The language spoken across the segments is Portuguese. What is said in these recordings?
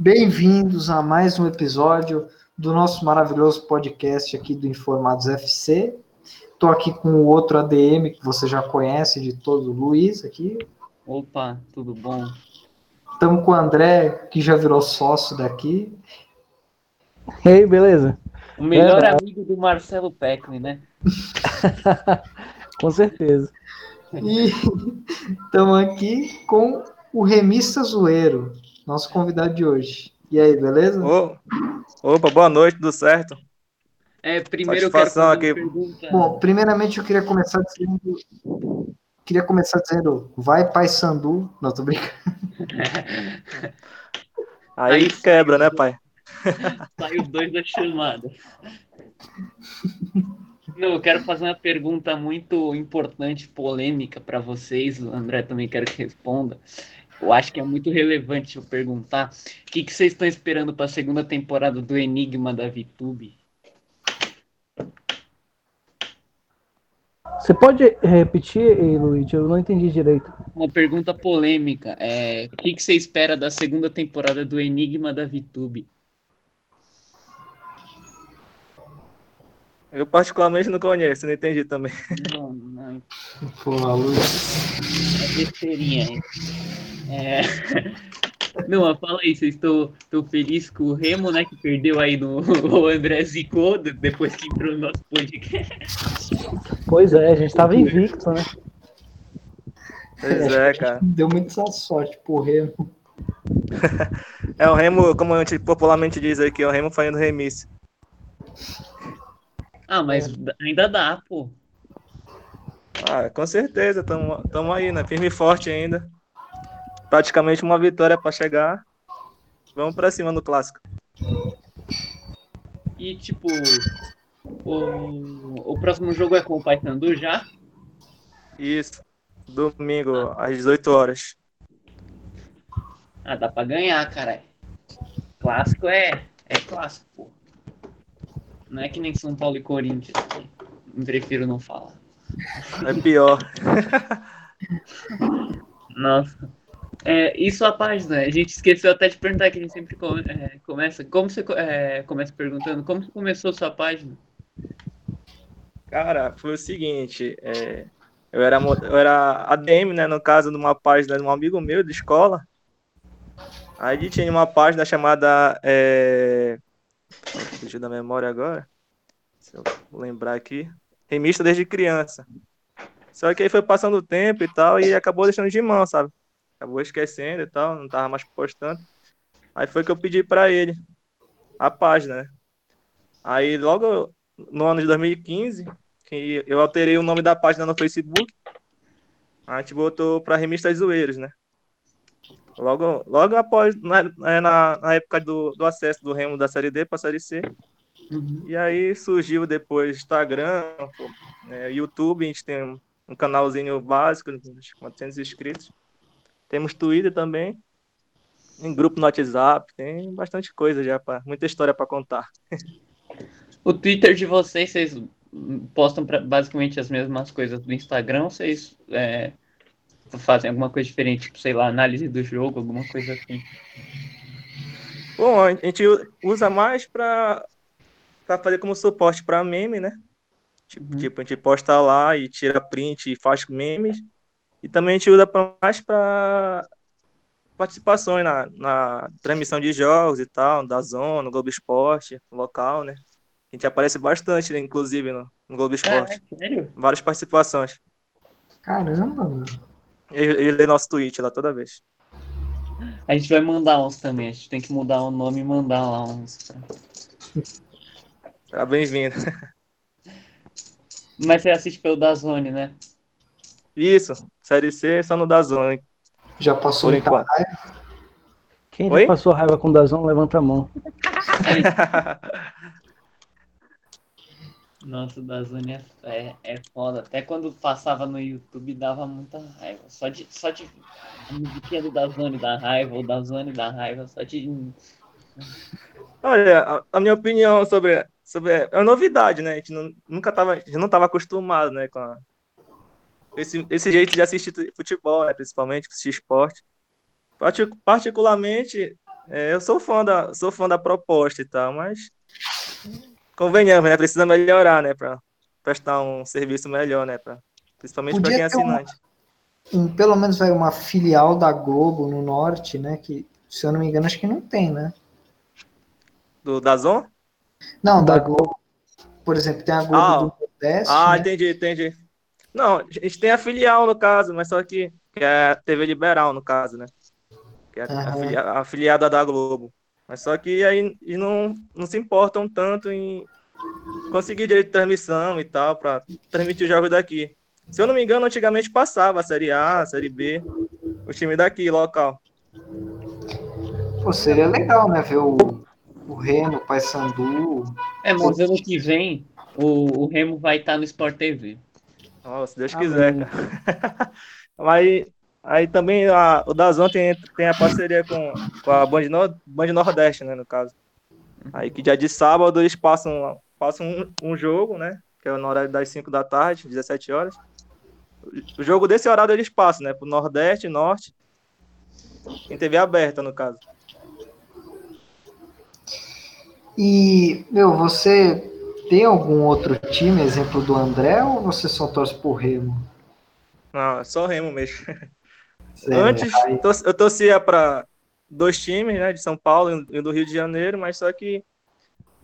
Bem-vindos a mais um episódio do nosso maravilhoso podcast aqui do Informados FC. Estou aqui com o outro ADM que você já conhece de todo, o Luiz aqui. Opa, tudo bom? Estamos com o André, que já virou sócio daqui. E aí, beleza? O melhor é, amigo do Marcelo Peckley, né? com certeza. E estamos aqui com o Remista Zoeiro, nosso convidado de hoje. E aí, beleza? Opa, boa noite, tudo certo? É, primeiro eu quero fazer aqui. Bom, primeiramente eu queria começar dizendo. Queria começar dizendo, vai Pai Sandu. Não, tô brincando. Aí, Aí quebra, né, pai? Sai os dois da chamada. Não, eu quero fazer uma pergunta muito importante, polêmica para vocês. O André também quero que responda. Eu acho que é muito relevante eu perguntar. O que, que vocês estão esperando para a segunda temporada do Enigma da VTube? Você pode repetir, Luiz? Eu não entendi direito. Uma pergunta polêmica. É, o que, que você espera da segunda temporada do Enigma da VTube? Eu particularmente não conheço, não entendi também. Não, não. Pô, a luz. É besteirinha, hein? É... Não, fala aí, vocês estão felizes com o Remo, né? Que perdeu aí no o André Zicou depois que entrou no nosso podcast. Pois é, a gente estava invicto, né? Pois é, cara. Deu muita sorte pro Remo. É o Remo, como a gente popularmente diz aqui, é o Remo fazendo remisse. Ah, mas ainda dá, pô. Ah, com certeza, estamos aí, né? Firme e forte ainda. Praticamente uma vitória para chegar. Vamos para cima no clássico. E tipo, o, o próximo jogo é com o Paysandu já? Isso. Domingo, ah. às 18 horas. Ah, dá para ganhar, cara. Clássico é, é clássico, pô. Não é que nem São Paulo e Corinthians. Prefiro não falar. É pior. Nossa. É, e sua página? A gente esqueceu até de perguntar que a gente sempre é, começa. Como você é, começa perguntando? Como você começou sua página? Cara, foi o seguinte. É, eu, era, eu era ADM, né? No caso, numa página de um amigo meu de escola. Aí tinha uma página chamada é, Fugiu da memória agora. Se eu lembrar aqui. Remista desde criança. Só que aí foi passando o tempo e tal, e acabou deixando de mão, sabe? Acabou esquecendo e tal, não tava mais postando. Aí foi que eu pedi para ele a página, né? Aí logo no ano de 2015, que eu alterei o nome da página no Facebook, a gente botou para Remistas Zoeiros, né? Logo, logo após, na, é, na, na época do, do acesso do Remo da Série D para a Série C. Uhum. E aí surgiu depois Instagram, é, YouTube, a gente tem um canalzinho básico, uns 400 inscritos. Temos Twitter também, em grupo no WhatsApp, tem bastante coisa já, pra, muita história para contar. O Twitter de vocês, vocês postam pra, basicamente as mesmas coisas do Instagram, vocês é, fazem alguma coisa diferente, tipo, sei lá, análise do jogo, alguma coisa assim? Bom, a gente usa mais para fazer como suporte para meme, né? Tipo, uhum. tipo, a gente posta lá e tira print e faz memes. E também a gente usa mais para participações na, na transmissão de jogos e tal, da zona, no Globo Esporte, local, né? A gente aparece bastante, né, inclusive, no, no Globo Esporte. É, sério? Várias participações. Caramba, mano. Ele lê nosso tweet lá toda vez. A gente vai mandar uns também. A gente tem que mudar o nome e mandar lá uns. Tá bem-vindo. Mas você assiste pelo Dazone, né? Isso. Série C só no Dazone. Já passou Por enquanto. raiva? Quem já passou raiva com o Dazone, levanta a mão. Nossa, da Zone é, é, foda. Até quando passava no YouTube dava muita raiva. Só de. Só de. A musiquinha do Dazone da raiva, ou da Zone da raiva, só de. Olha, a, a, minha opinião sobre. sobre é uma novidade, né? A gente não, nunca tava. A não tava acostumado, né? Com a, esse, esse jeito de assistir futebol, né, principalmente, assistir esporte. Particularmente, É, eu sou fã da, sou fã da proposta e tal, mas convenhamos, né? Precisa melhorar, né? Para prestar um serviço melhor, né? Pra, principalmente para quem é assinante. Pelo menos vai uma filial da Globo no norte, né? Que, se eu não me engano, acho que não tem, né? Do Dazon? Não, da Globo. Por exemplo, tem a Globo ah, do Nordeste. Ah, né? entendi, entendi. Não, a gente tem a filial no caso, mas só que, que é a TV Liberal, no caso, né? Que é uhum. a, afiliada da Globo. Mas só que aí não, não se importam tanto em conseguir direito de transmissão e tal, para transmitir os jogos daqui. Se eu não me engano, antigamente passava a Série A, a Série B, o time daqui, local. Pô, seria legal, né? Ver o, o Remo, o Paysandu. É, mas ano que vem o, o Remo vai estar no Sport TV. Oh, se Deus quiser, cara. Mas aí também a, o Dazon tem, tem a parceria com, com a Band, no, Band Nordeste, né, no caso. Aí que dia de sábado eles passam, passam um, um jogo, né? Que é no horário das 5 da tarde, 17 horas. O jogo desse horário eles passam, né? Pro Nordeste, Norte. Em TV aberta, no caso. E, meu, você tem algum outro time, exemplo do André, ou você só torce por Remo? Não, é só Remo mesmo. Antes, eu torcia para dois times, né, de São Paulo e do Rio de Janeiro, mas só que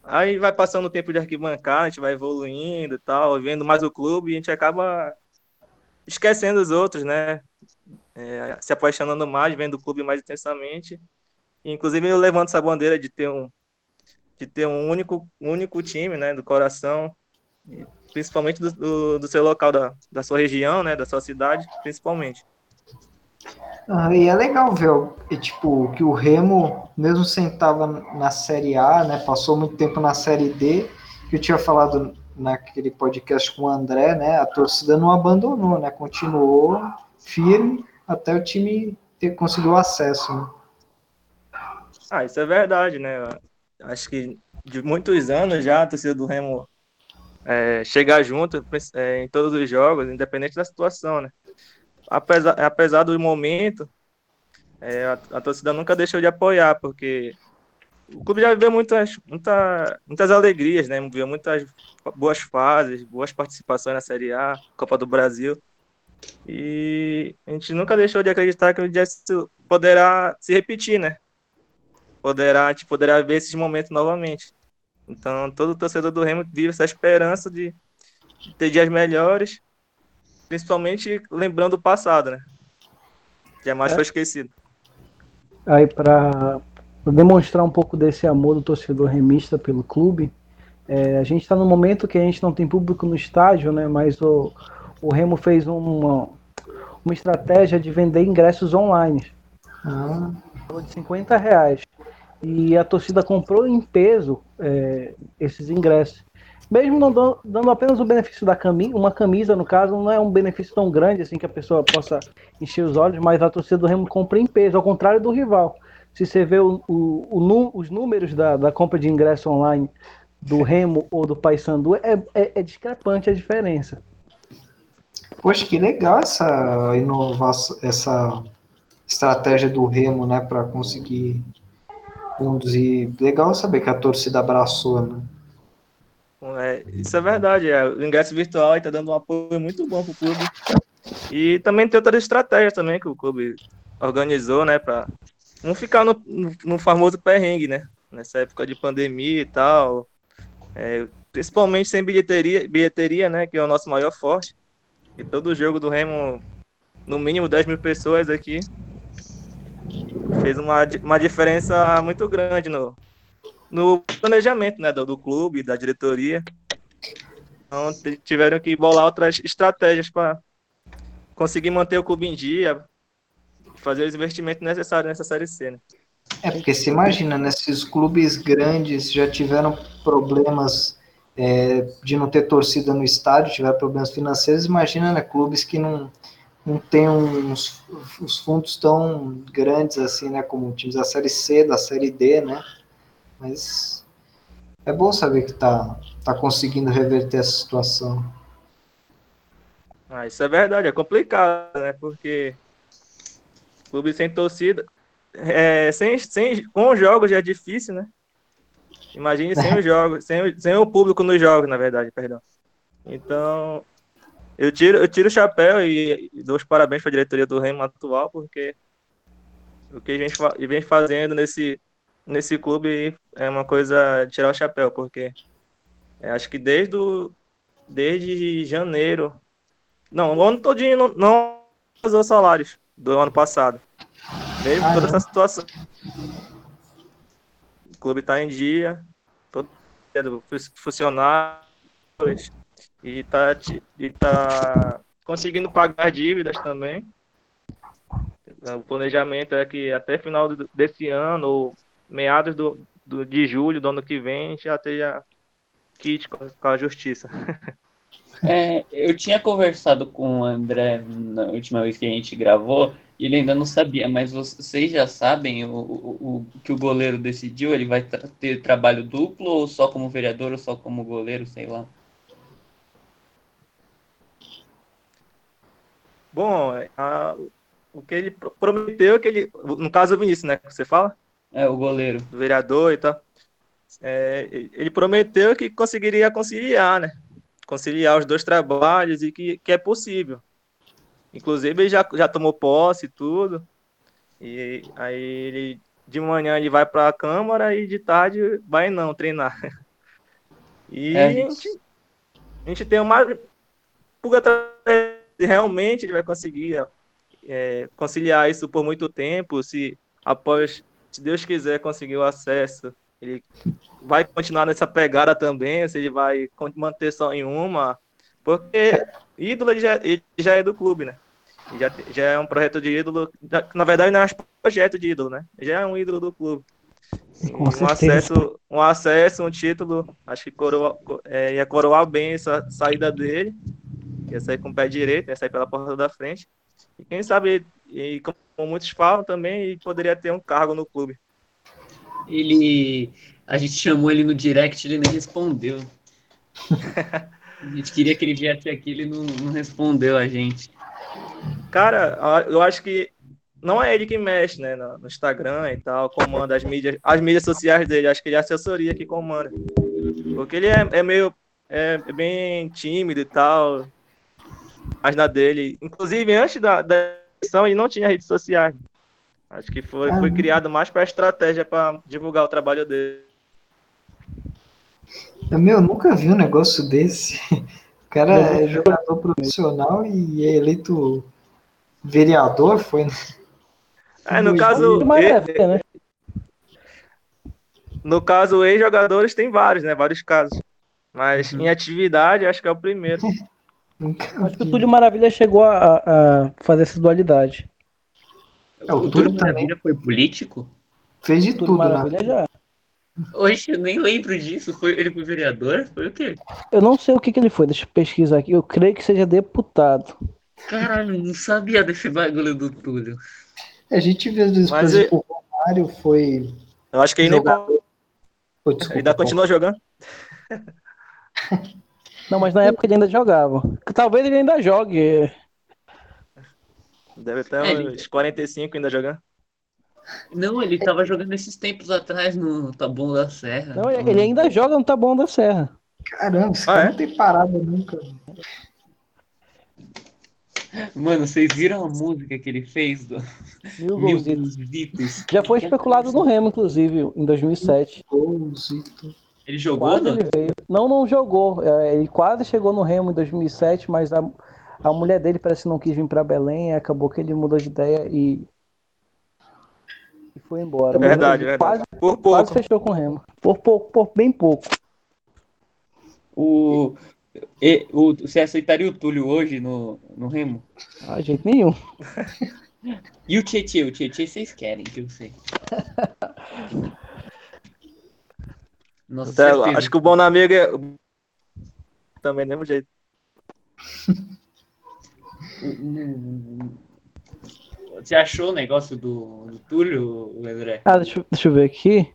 aí vai passando o tempo de arquibancada, a gente vai evoluindo e tal, vendo mais o clube e a gente acaba esquecendo os outros, né? É, se apaixonando mais, vendo o clube mais intensamente. Inclusive eu levanto essa bandeira de ter um de ter um único, único time, né, do coração, principalmente do, do, do, seu local, da, da sua região, né, da sua cidade, principalmente. Ah, e é legal ver e, tipo, que o Remo, mesmo sentava na Série A, né, passou muito tempo na Série D, que eu tinha falado naquele podcast com o André, né, a torcida não abandonou, né, continuou firme até o time ter conseguiu acesso. Né? Ah, isso é verdade, né? acho que de muitos anos já a torcida do Remo é, chegar junto é, em todos os jogos, independente da situação, né? Apesar, apesar do momento, é, a, a, torcida nunca deixou de apoiar, porque o clube já viveu muitas, muita, muitas alegrias, né? Viveu muitas boas fases, boas participações na Série A, Copa do Brasil. E a gente nunca deixou de acreditar que o dia poderá se repetir, né? poderá, te poderá ver esses momentos novamente. Então, todo torcedor do Remo vive essa esperança de ter dias melhores, principalmente lembrando o passado, né? Jamais é. foi esquecido. Aí, para demonstrar um pouco desse amor do torcedor remista pelo clube, é, a gente está no momento que a gente não tem público no estádio, né? Mas o, o Remo fez uma, uma estratégia de vender ingressos online. Ah. De 50 reais e a torcida comprou em peso é, esses ingressos. Mesmo não dando, dando, apenas o benefício da camisa, uma camisa no caso, não é um benefício tão grande assim que a pessoa possa encher os olhos, mas a torcida do Remo compra em peso, ao contrário do rival. Se você vê o, o, o, os números da, da compra de ingresso online do Remo ou do Paysandu, é, é, é discrepante a diferença. Poxa, que legal essa inovação, essa estratégia do Remo, né, para conseguir. E legal saber que a torcida abraçou, né? É, isso é verdade. É. O ingresso virtual está dando um apoio muito bom para o clube. E também tem outras estratégias também que o clube organizou, né? Para não ficar no, no, no, famoso perrengue, né? Nessa época de pandemia e tal. É, principalmente sem bilheteria, bilheteria, né? Que é o nosso maior forte. E todo jogo do Remo, no mínimo 10 mil pessoas aqui fez uma, uma diferença muito grande no, no planejamento né, do, do clube, da diretoria. Então, tiveram que bolar outras estratégias para conseguir manter o clube em dia, fazer os investimentos necessários nessa Série C. Né? É, porque se imagina, né, se os clubes grandes já tiveram problemas é, de não ter torcida no estádio, tiveram problemas financeiros, imagina, né, clubes que não, não tem uns, uns fundos tão grandes assim, né, como times da Série C, da Série D, né, mas é bom saber que tá, tá conseguindo reverter essa situação. Ah, isso é verdade, é complicado, né, porque clube sem torcida, é, sem, sem, com os jogos já é difícil, né? Imagine sem os jogos, sem, sem o público nos jogos, na verdade, perdão. Então, eu tiro, eu tiro o chapéu e, e dou os parabéns para a diretoria do Remo atual, porque o que a gente vem fazendo nesse, nesse clube é uma coisa tirar o chapéu, porque é, acho que desde, o, desde janeiro, não, o ano todinho não, não usou salários do ano passado. Mesmo ah, toda essa situação. O clube está em dia, todo funcionários e está e tá conseguindo pagar dívidas também. O planejamento é que até final desse ano, ou meados do, do, de julho do ano que vem, já esteja kit com, com a justiça. É, eu tinha conversado com o André na última vez que a gente gravou, e ele ainda não sabia, mas vocês já sabem o, o, o que o goleiro decidiu? Ele vai tra ter trabalho duplo, ou só como vereador, ou só como goleiro, sei lá? Bom, a, o que ele prometeu, que ele, no caso o Vinícius, né, que você fala? É, o goleiro. O vereador e tal. É, ele prometeu que conseguiria conciliar, né? Conciliar os dois trabalhos e que, que é possível. Inclusive, ele já, já tomou posse e tudo. E aí, ele, de manhã, ele vai para a Câmara e de tarde vai não treinar. E é a, gente, a gente tem uma. Realmente ele vai conseguir é, conciliar isso por muito tempo, se após, se Deus quiser, conseguir o acesso, ele vai continuar nessa pegada também, se ele vai manter só em uma, porque ídolo ele já, ele já é do clube, né? Já, já é um projeto de ídolo, na verdade não é um projeto de ídolo, né? Já é um ídolo do clube. Com um acesso, um acesso, um título, acho que coroa, é, ia coroar bem essa saída dele, ia sair com o pé direito, ia sair pela porta da frente. E quem sabe, e como muitos falam também, poderia ter um cargo no clube. Ele. A gente chamou ele no direct, ele nem respondeu. a gente queria que ele viesse aqui, ele não, não respondeu a gente. Cara, eu acho que não é ele que mexe, né, no Instagram e tal, comanda as mídias, as mídias sociais dele, acho que ele é a assessoria que comanda. Porque ele é, é meio, é, é bem tímido e tal, mas na dele. Inclusive, antes da, da ele não tinha redes sociais. Acho que foi, foi criado mais para estratégia para divulgar o trabalho dele. Meu, eu nunca vi um negócio desse. O cara é jogador profissional e é eleito vereador, foi? Né? É, no caso. E, né? No caso, ex-jogadores tem vários, né? Vários casos. Mas uhum. em atividade, acho que é o primeiro. Acho que o Túlio Maravilha chegou a, a fazer essa dualidade. É, o, o Túlio Maravilha foi político? Fez de Túlio tudo, Maravilha né? já. Hoje eu nem lembro disso. Foi, ele foi vereador? Foi o quê? Eu não sei o que, que ele foi, deixa eu pesquisar aqui. Eu creio que seja deputado. Caralho, não sabia desse bagulho do Túlio. A gente vê às vezes, por exemplo, o Romário foi. Eu acho que ele jogador... desculpa, ainda continua jogando. Não, mas na época ele ainda jogava. Talvez ele ainda jogue. Deve estar é, uns ele... 45 ainda jogando. Não, ele tava jogando esses tempos atrás no Taboão da Serra. Não, ele ainda joga no Taboão da Serra. Caramba, esse ah, cara é? não tem parada nunca. Mano, vocês viram a música que ele fez do Mil Golzitos? Já foi especulado no Remo, inclusive, em 2007. Golzito. Ele jogou? Quase ele veio. Não, não jogou. É, ele quase chegou no Remo em 2007, mas a, a mulher dele parece que não quis vir para Belém. Acabou que ele mudou de ideia e, e foi embora. Verdade, verdade. Quase, por pouco. Quase fechou com o Remo. Por pouco, por bem pouco. O, e, o, você aceitaria o Túlio hoje no, no Remo? Ah, jeito nenhum. E o Tietchan? O Tietchan vocês querem, que eu sei. Nossa, acho que o bom amigo é. Também do mesmo jeito. Você achou o negócio do, do Túlio, André? Ah, deixa, deixa eu ver aqui.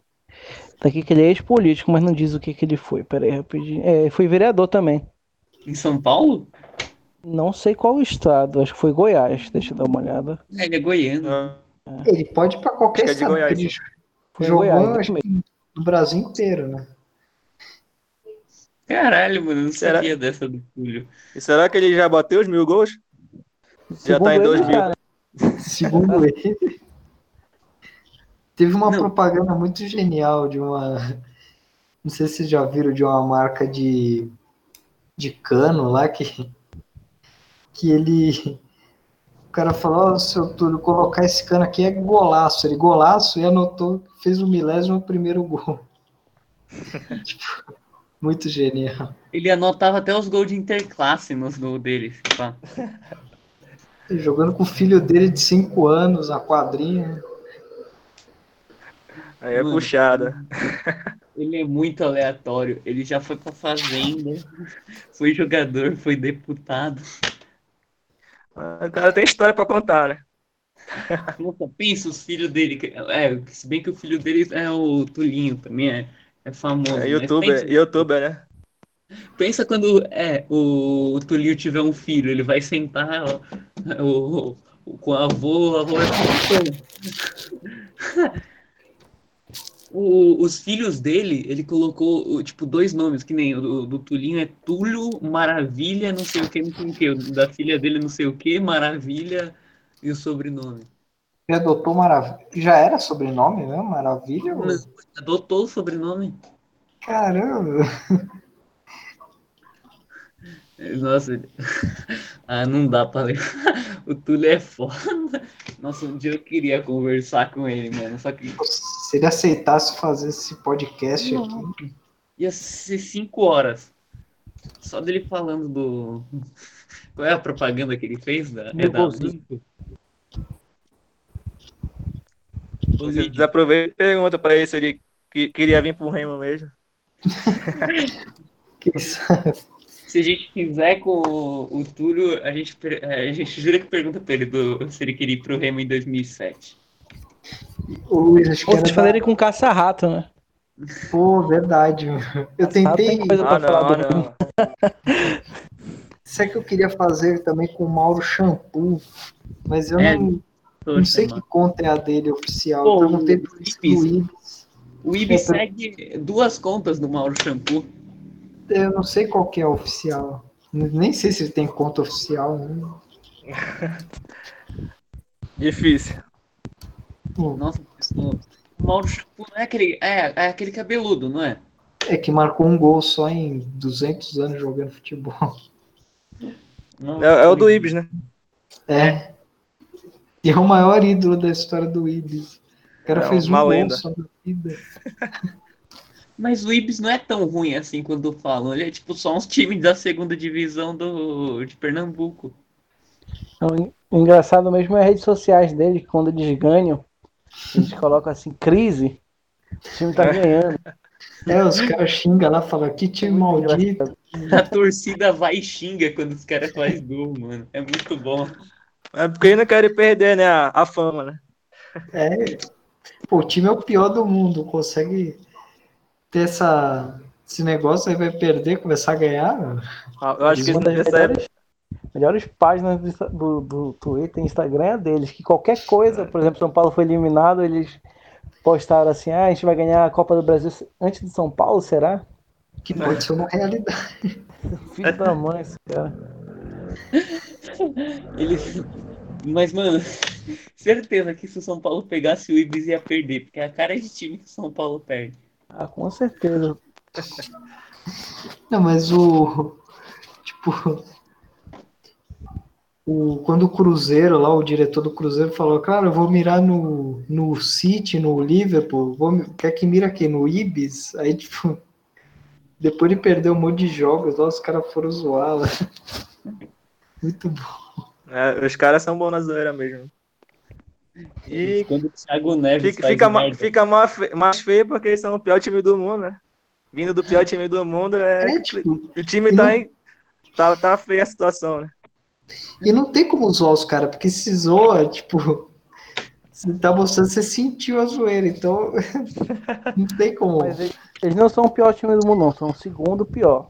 Tá aqui que ele é ex-político, mas não diz o que, que ele foi. Pera aí, rapidinho. É, foi vereador também. Em São Paulo? Não sei qual estado, acho que foi Goiás. Deixa eu dar uma olhada. É, ele é goiano. Ah. Ele pode ir pra qualquer Acho que é de estado. Goiás, ele sim. Foi em jogou, Goiás, acho também. que no Brasil inteiro, né? Caralho, mano, não Será? sabia dessa do Túlio. E será que ele já bateu os mil gols? Já tá em Segundo dois ele, mil. né? Segundo ele. Teve uma Não. propaganda muito genial de uma. Não sei se vocês já viram de uma marca de, de cano lá que, que ele. O cara falou, ó, seu Túlio, colocar esse cano aqui é golaço. Ele golaço e anotou, fez o milésimo primeiro gol. Tipo, muito genial. Ele anotava até os gols de interclasse nos gols dele. Pá. Jogando com o filho dele de 5 anos, a quadrinha. Aí é Mano. puxada. Ele é muito aleatório. Ele já foi pra fazenda, foi jogador, foi deputado. O cara tem história pra contar, né? Nossa, pensa os filhos dele. É, se bem que o filho dele é o Tulinho também, é, é famoso. É mas youtuber, pensa- youtuber, né? Pensa quando é, o, o Tulinho tiver um filho, ele vai sentar ó, o, o- com o avô, o avô vai falar, "Pô." O- os filhos dele, ele colocou tipo dois nomes, que nem o do, do Tulinho é Túlio Maravilha, não sei o que, não sei o que. O da filha dele, não sei o que, Maravilha e o sobrenome. Ele adotou Maravilha. Já era sobrenome mesmo? Maravilha? ou- Adotou o sobrenome. Caramba! Nossa, ah, não dá pra ler. O Túlio é foda. Nossa, um dia eu queria conversar com ele, mano. Só que Se ele aceitasse fazer esse podcast aqui. ia ser cinco horas. Só dele falando do. Qual é a propaganda que ele fez? Da... É da Você Luigi, desaproveita e pergunta pra ele se ele que- queria vir pro Remo mesmo. que isso- Se a gente fizer com o, o Túlio, a gente, é, a gente jura que pergunta pra ele do- se ele queria ir pro Remo em 2007. O Luiz, acho que vocês fazerem com caça-rato, né? Pô, verdade. Eu tentei. Ah, não, não. É que eu queria fazer também com o Mauro Shampoo. Mas eu É, não, não sei que conta é a dele oficial. Pô, eu perguntei o pro Ibis. O Ibi segue duas contas do Mauro Shampoo. Eu não sei qual que é oficial. Nem sei se ele tem conta oficial. Né? Difícil. Pô, Nossa, o Mauro não é aquele. É, é aquele cabeludo, não é? É que marcou um gol só em 200 anos jogando futebol. Não, É, é o do Ibis, né? É. E é o maior ídolo da história do Ibis. O cara É fez um uma gol lenda. só na vida. Mas o Ibis não é tão ruim assim quando falam. Ele é tipo só uns times da segunda divisão do, de Pernambuco. O engraçado mesmo é as redes sociais dele, quando eles ganham, eles colocam assim, crise, o time tá ganhando. É, os caras xingam lá, falam que time maldito. A torcida vai e xinga quando os caras fazem gol, mano. É muito bom. É porque ele não quer perder, né? A, a fama, né? É. Pô, o time é o pior do mundo. Consegue ter essa, esse negócio aí, vai perder, começar a ganhar. Ah, Eu acho que Uma das época. melhores, melhores páginas do, do Twitter e Instagram é deles, que qualquer coisa, por exemplo, São Paulo foi eliminado, eles postaram assim, ah, a gente vai ganhar a Copa do Brasil antes de São Paulo, será? Que pode ser uma realidade. Filho da mãe, esse cara. Eles. Mas, mano, certeza que se o São Paulo pegasse o Ibis ia perder, porque é a cara de time que o São Paulo perde. Ah, com certeza. Não, mas o. Tipo. O, quando o Cruzeiro, lá, o diretor do Cruzeiro falou, cara, eu vou mirar no, no City, no Liverpool, vou, quer que mira aqui no Ibis? Aí, tipo, depois de perder um monte de jogos, lá, os caras foram zoar lá. Muito bom. É, os caras são bons na zoeira mesmo. E Quando o Thiago Neves fica, faz fica, ma- fica mais, mais feio porque eles são o pior time do mundo, né? Vindo do pior time do mundo, é, É, tipo, o time tá, não- em, tá, tá feia a situação, né? E não tem como zoar os caras, porque se zoa, tipo, você tá mostrando que você sentiu a zoeira, então não tem como. Mas eles, eles não são o pior time do mundo, não, são o segundo pior.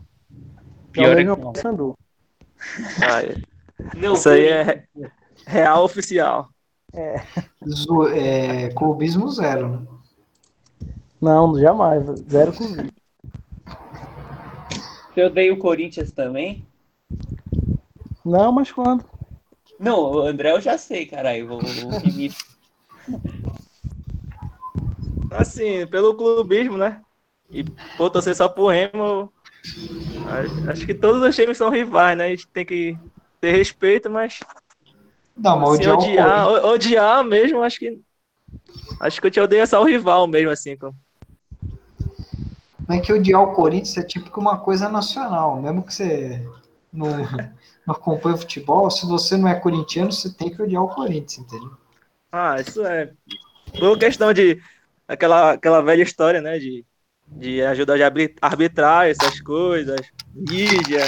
Pior é é o que não. Sandu. Ah, é. Não, Isso aí é real oficial. É. É, clubismo zero, né? Não, jamais. Zero clubismo. Você odeia o Corinthians também? Não, mas quando? Não, o André eu já sei, caralho. O, o Vinícius. Assim, pelo clubismo, né? E por torcer só pro Remo, acho que todos os times são rivais, né? A gente tem que ter respeito, mas. Não, mas se odiar, odiar mesmo, acho que. Acho que eu te odeio só o rival mesmo, assim. Não é que odiar o Corinthians é tipo uma coisa nacional, mesmo que você não, não acompanha futebol, se você não é corintiano, você tem que odiar o Corinthians, entendeu? Ah, isso é. Por questão de. Aquela, aquela velha história, né? De, de ajuda de arbitrar essas coisas, mídia.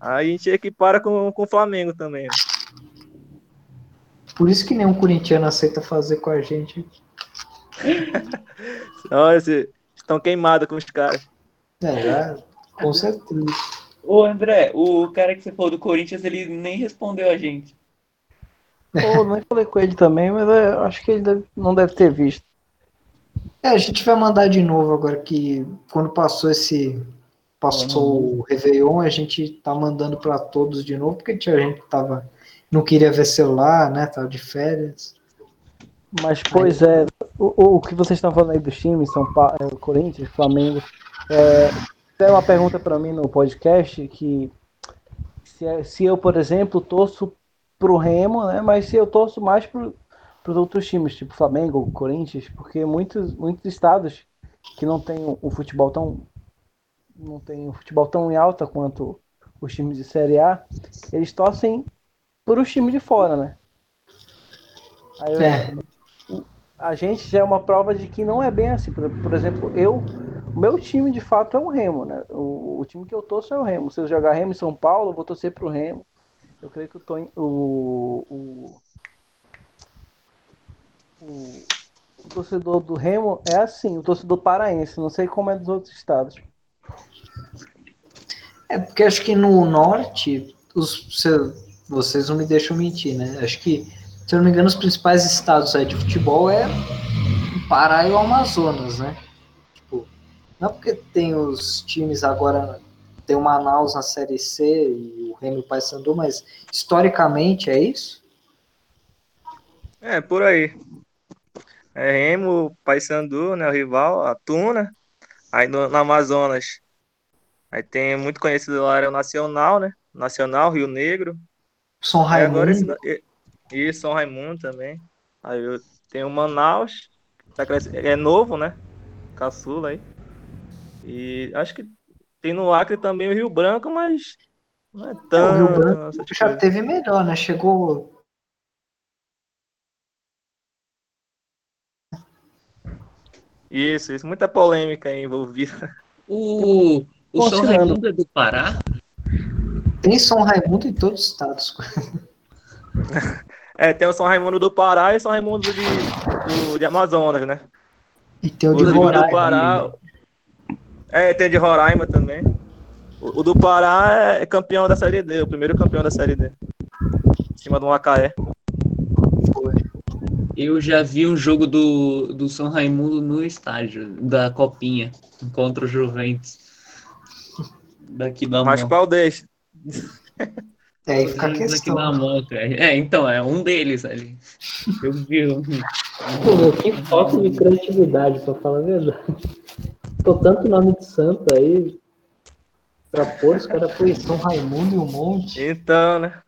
Aí a gente equipara com, com o Flamengo também. Por isso que nenhum corintiano aceita fazer com a gente. Olha, se, estão queimados com os caras. É, já, com certeza. Ô, André, o cara que você falou do Corinthians, ele nem respondeu a gente. Pô, nem falei com ele também, mas é, acho que ele deve, não deve ter visto. É, a gente vai mandar de novo agora que quando passou esse. Passou uhum. o Réveillon, a gente tá mandando para todos de novo, porque tinha gente que tava. Não queria ver celular, né? Tava de férias. Mas, pois é, o, o que vocês estão falando aí dos times, São Paulo, é, Corinthians, Flamengo, é, uma pergunta para mim no podcast que se, é, se eu, por exemplo, torço pro Remo, né, mas se eu torço mais pro, pros outros times, tipo Flamengo, Corinthians, porque muitos, muitos estados que não tem o, o futebol tão não tem o futebol tão em alta quanto os times de Série A, eles torcem para os times de fora, né? Aí, é a gente já é uma prova de que não é bem assim. Por, por exemplo, eu, o meu time de fato é o Remo, né? O, o, time que eu torço é o Remo. Se eu jogar Remo em São Paulo, eu vou torcer pro Remo. Eu creio que o, o, o, o, o torcedor do Remo é assim, o torcedor paraense, não sei como é dos outros estados. É porque acho que no norte, os, vocês não me deixam mentir, né? Acho que se eu não me engano, os principais estados aí de futebol é o Pará e o Amazonas, né? Tipo, não porque tem os times agora, tem o Manaus na Série C e o Remo Paysandu, mas historicamente é isso? É, por aí. É Remo, Paysandu, né, o rival, a Tuna. Aí no, no Amazonas, aí tem muito conhecido lá, era o Nacional, né? Nacional, Rio Negro. São Raimundo. Agora esse, e São Raimundo também. Aí eu tenho Manaus, tá é novo, né? Caçula aí. E acho que tem no Acre também o Rio Branco, mas não é tão. É, o Rio Branco já coisa. teve melhor, né? Chegou. Isso, isso. Muita polêmica envolvida. O, o São Raimundo é do Pará? Tem São Raimundo em todos os estados. É, tem o São Raimundo do Pará e o São Raimundo de, do, de Amazonas, né? E tem o, o de Roraima. Do Pará, é, tem de Roraima também. O, o, do Pará é campeão da Série D, o primeiro campeão da Série D. Em cima do Macaé. Eu já vi um jogo do, do São Raimundo no estádio, da Copinha, contra o Juventus. Daqui da Mas qual deixa? É, aí fica a questão. Na moto, é. é, então, é um deles ali. Eu vi. Pô, que falta de criatividade, pra falar a verdade. Tô tanto nome de santo aí. Pra pôr, os caras põem São Raimundo e um monte. Então, né?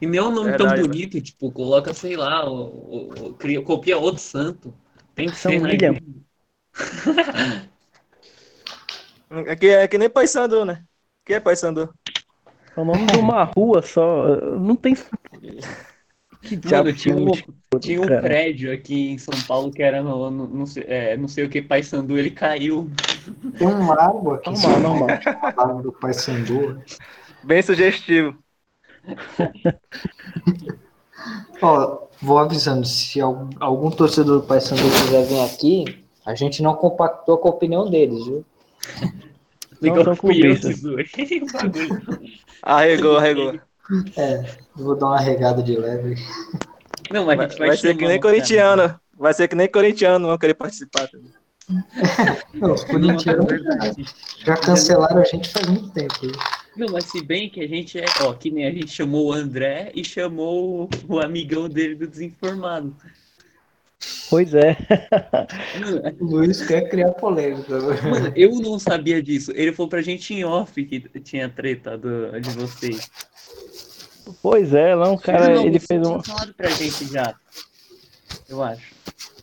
E nem é um nome Verdade, tão bonito, né? tipo, coloca, sei lá, o, o, o, cria, copia outro santo. Tem que São ser William. é, que, é que nem Pai Sandu, né? que é Pai Sandu? É o nome de uma rua só. Não tem. Que diabo tinha um, tinha um prédio aqui em São Paulo que era no, no, no é, não sei o que, Paysandu, ele caiu. Tem um lago aqui. Normal, normal. Lago do Paysandu. Bem sugestivo. Ó, vou avisando, se algum, algum torcedor do Paysandu quiser vir aqui, a gente não compactou com a opinião deles, viu? Igual não fui eu Arregou, arregou. É, vou dar uma regada de leve. Não, mas a Vai, gente vai, vai ser que nem o cara. corintiano. Vai ser que nem corintiano não vão querer participar. também. Não, os corintianos é verdade. já cancelaram a gente faz muito tempo. Não, mas se bem que a gente é, ó, que nem a gente chamou o André e chamou o amigão dele do desinformado. Pois é. Mano, O Luiz quer criar polêmica. mano, eu não sabia disso. Ele falou pra gente em off que tinha treta do, de vocês. Pois é, não, cara, Não, ele fez uma, falado pra gente já. Eu acho.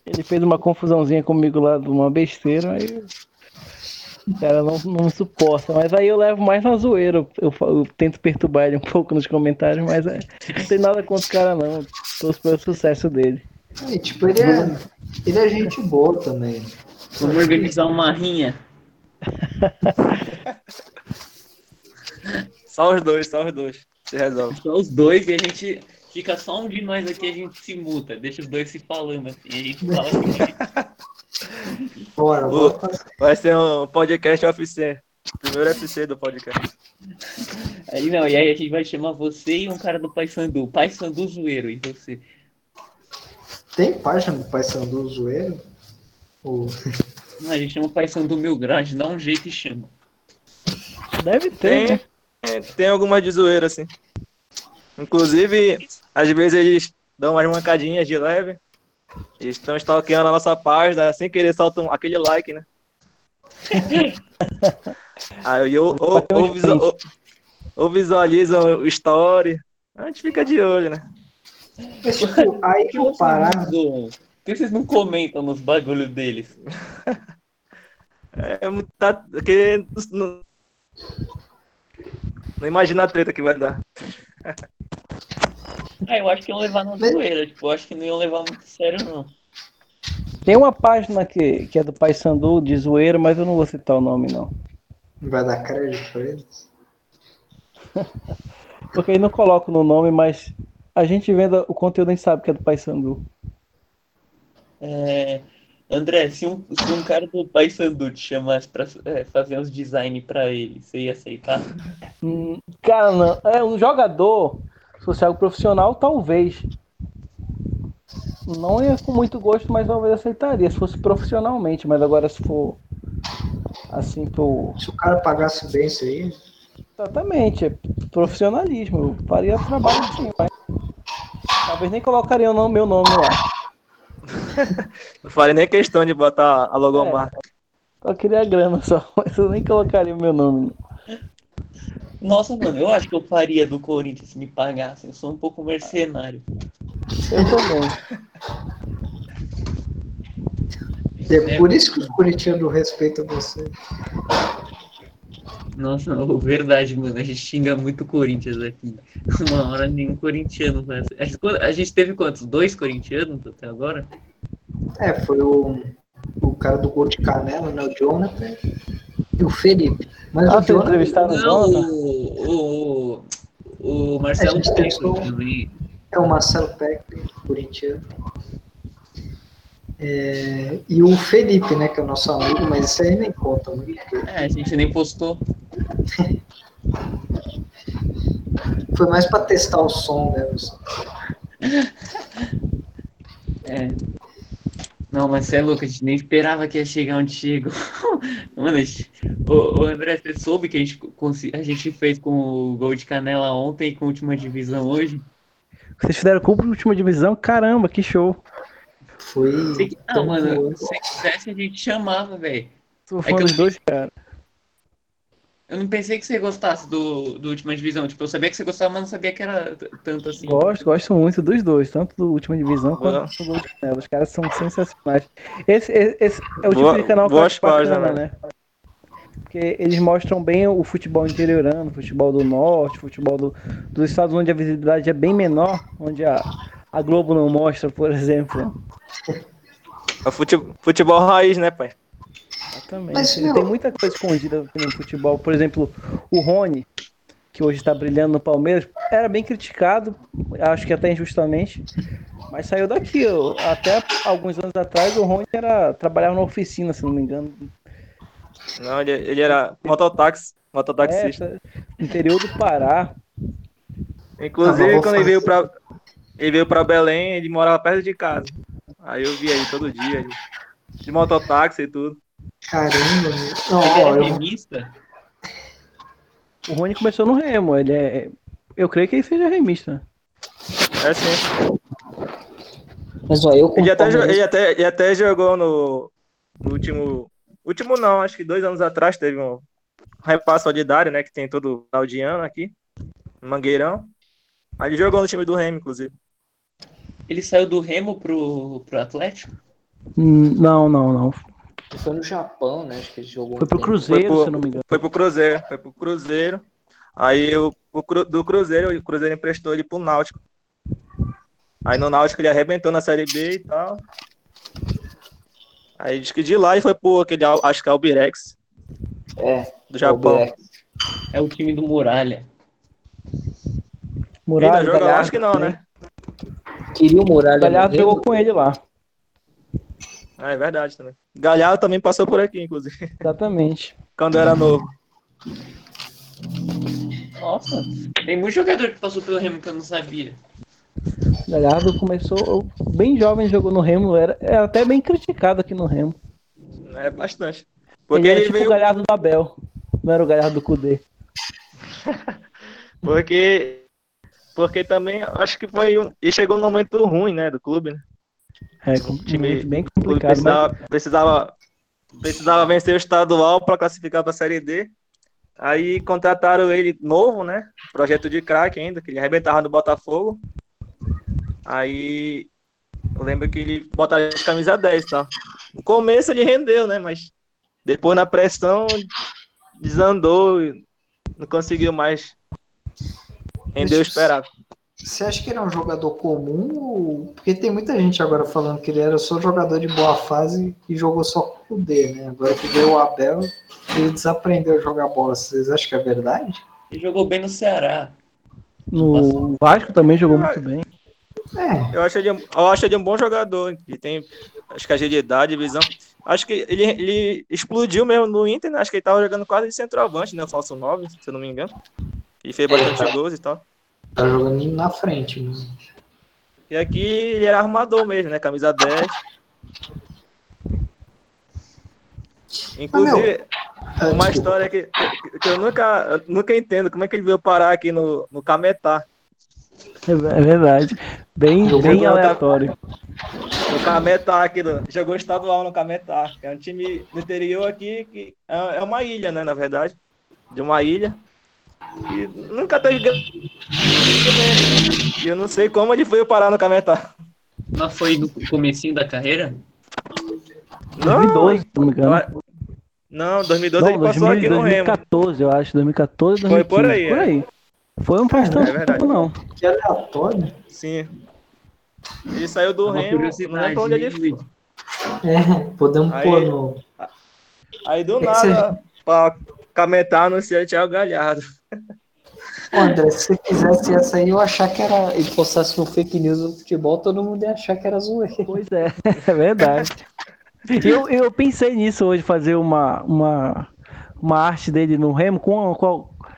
ele fez uma confusãozinha comigo lá de uma besteira, aí o cara não, não suporta, mas aí eu levo mais na zoeira, eu, eu, eu tento perturbar ele um pouco nos comentários, mas é, não tem nada contra o cara não, torço pelo sucesso dele. E, tipo, ele é, ele é gente boa também. Vamos organizar uma rinha. Só os dois, só os dois. Se resolve. Só os dois e a gente fica só um de nós aqui, a gente se muta. Deixa os dois se falando assim. A gente fala assim. Bora, bora. Vai ser um podcast UFC. Primeiro UFC do podcast. Aí não, e aí a gente vai chamar você e um cara do Paysandu. Paysandu zoeiro, e você. Tem página do Paysandu zoeiro? Ou- Não, a gente chama o Paysandu Mil gente dá um jeito e chama. Deve ter, Tem, né? é, tem algumas de zoeira, assim. Inclusive, às vezes eles dão umas mancadinhas de leve. Eles estão stalkeando a nossa página, sem querer soltam aquele like, né? Aí eu, ou, ou, visu- ou- ou visualizam o story. A gente fica de olho, né? Mas, tipo, aí que eu parar. zoam? Por que vocês não comentam nos bagulhos deles? É muito. Tá, porque não, não imagina a treta que vai dar. Ah, eu acho que iam levar na zoeira. Tipo, eu acho que não iam levar muito sério, não. Tem uma página que, que é do Paysandu, de zoeira, mas eu não vou citar o nome não. Vai dar crédito pra eles? Porque eles não colocam no nome, mas a gente vendo o conteúdo a gente sabe que é do Paysandu. É, André, se um, se um cara do Paysandu te chamasse pra é, fazer uns design pra ele, você ia aceitar? Hum, Cara, não. É um jogador social profissional, talvez. Não ia com muito gosto, mas talvez aceitaria, se fosse profissionalmente, mas agora se for assim por. Se o cara pagasse bem isso aí, Exatamente, é profissionalismo. Eu faria trabalho sim, mas talvez nem colocaria o nome- meu nome lá. Não farei nem questão de botar a logomarca. Só queria grana só, mas eu nem colocaria o meu nome. Nossa, mano, eu acho que eu faria do Corinthians se me pagassem. Eu sou um pouco mercenário. Eu também. é por isso que os corintianos respeitam você. Nossa, não, verdade, mano. A gente xinga muito o Corinthians aqui. Uma hora nenhum corintiano ser. A gente- A gente teve quantos? Dois corintianos até agora? É, foi o, o cara do gol de canela, né? O Jonathan e o Felipe. Mas Ah, o Jonathan, entrevistaram Não, Jonathan? o, o, o Marcelo Peck também. é o Marcelo Peck, corintiano. É, e o Felipe, né, que é o nosso amigo, mas isso aí nem conta muito. porque É, a gente nem postou. Foi mais para testar o som, né? É. Não, mas você é louco, a gente nem esperava que ia chegar onde chegou. Mano, gente... ô, ô, André, você soube que a gente, a gente fez com o gol de canela ontem e com a última divisão hoje? Vocês fizeram cubo de última divisão? Caramba, que show. Foi. Se, não, mano, se quisesse a gente chamava, velho. É que eu- dois, cara. Eu não pensei que você gostasse do, do última divisão. Tipo, eu sabia que você gostava, mas não sabia que era tanto assim. Gosto, gosto muito dos dois, tanto do última divisão Boa. quanto do canela. Os caras são sensacionais. Esse, esse, esse é o tipo Boa- de canal que eu acho bacana, páginas, né? Porque eles mostram bem o futebol interiorano, futebol do norte, futebol do, dos estados onde a visibilidade é bem menor, onde a, a Globo não mostra, por exemplo. É fute- futebol raiz, né, pai? Exatamente. Mas, meu- tem muita coisa escondida no futebol. Por exemplo, o Rony, que hoje está brilhando no Palmeiras, era bem criticado, acho que até injustamente, mas saiu daqui. Até alguns anos atrás, o Rony era, trabalhava na oficina, se não me engano. Não, ele, ele era mototáxi, mototaxista. É, interior do Pará. Inclusive, vou quando ele veio pra. Ele veio pra Belém, ele morava perto de casa. Aí eu vi aí todo dia, de mototáxi e tudo. Caramba, meu. Não, Ele ó, é eu- remista? O Rony começou no Remo, ele é. Eu creio que ele seja remista. É assim. Mas ó, eu Ele até, ele até, ele até jogou no, no último. Último não, acho que dois anos atrás teve um repasso solidário, né? Que tem todo final de ano aqui. Mangueirão. Aí ele jogou no time do Remo, inclusive. Ele saiu do Remo pro, pro Atlético? Hum, Não, não, não. Ele foi no Japão, né? Acho que ele jogou. Foi pro tempo. Cruzeiro, Foi pro- se eu não me engano. Foi pro Cruzeiro, foi pro Cruzeiro. Aí o, o Cru- do Cruzeiro, o Cruzeiro emprestou ele pro Náutico. Aí no Náutico ele arrebentou na Série B e tal. Aí diz que de lá ele foi pro aquele, acho que é Albirex, É, do Japão. Albirex. É o time do Muralha. Muralha, Ainda joga Acho que não, né? Queria o Muralha. Galhardo jogou com ele lá. Ah, é verdade também. Galhardo também passou por aqui, inclusive, Exatamente. quando era novo. Nossa, tem muito jogador que passou pelo Remo que eu não sabia. Galhardo começou bem jovem, jogou no Remo, era, era até bem criticado aqui no Remo. É bastante. Porque ele era ele, tipo veio. o Galhardo do Abel, não era o Galhardo do Cudê. Porque. Porque também acho que foi um. E chegou num momento ruim, né? Do clube, né? É, com- time- bem O complicado, mas precisava, precisava, precisava vencer o estadual para classificar para a Série D. Aí contrataram ele novo, né? Projeto de craque ainda, que ele arrebentava no Botafogo. Aí eu lembro que ele botava de camisa 10, tá? No começo ele rendeu, né? Mas depois na pressão desandou e não conseguiu mais render o esperado. Você acha que ele é um jogador comum? Ou... Porque tem muita gente agora falando que ele era só jogador de boa fase e jogou só com o D, né? Agora que veio o Abel, ele desaprendeu a jogar bola. Vocês acham que é verdade? Ele jogou bem no Ceará. no Vasco também jogou muito bem. É, Eu acho ele, eu acho ele um bom jogador. Ele tem, acho que agilidade, visão. Acho que ele, ele explodiu mesmo no Inter, né? Acho que ele tava jogando quase de centroavante, né? O falso 9, se eu não me engano. E fez bastante gols e tal. tá jogando na frente mesmo. E aqui ele era armador mesmo, né? Camisa 10. Inclusive, Ah, uma desculpa. história que, que eu nunca, eu nunca entendo como é que ele veio parar aqui no, no Cametá. É é verdade. Bem, bem aleatório. No Cametá aqui, do, jogou estadual no Cametá. É um time do interior aqui, que é, é uma ilha, né, na verdade. De uma ilha. E nunca teve. E eu não sei como ele foi parar no Cametá. Mas foi no comecinho da carreira? 2012, se não me engano. eu- Não, 2012 Não, ele passou 2000, aqui no Remo. 2014, eu acho. 2014, 2015. Foi por aí, Por é. aí. Foi um faz É, tanto é verdade. tempo, não. Que aleatório. Sim. Ele saiu do Uma Remo, não lembro onde ele foi. É, podemos Aí- pôr no. Aí do que nada, pra Cametá anunciou Thiago Galhardo. André, se você fizesse essa aí, eu achar que era. Ele postasse um fake news no futebol, todo mundo ia achar que era zoeira. Pois é, é verdade. Eu, eu pensei nisso hoje, fazer uma, uma, uma arte dele no Remo com a, com, a,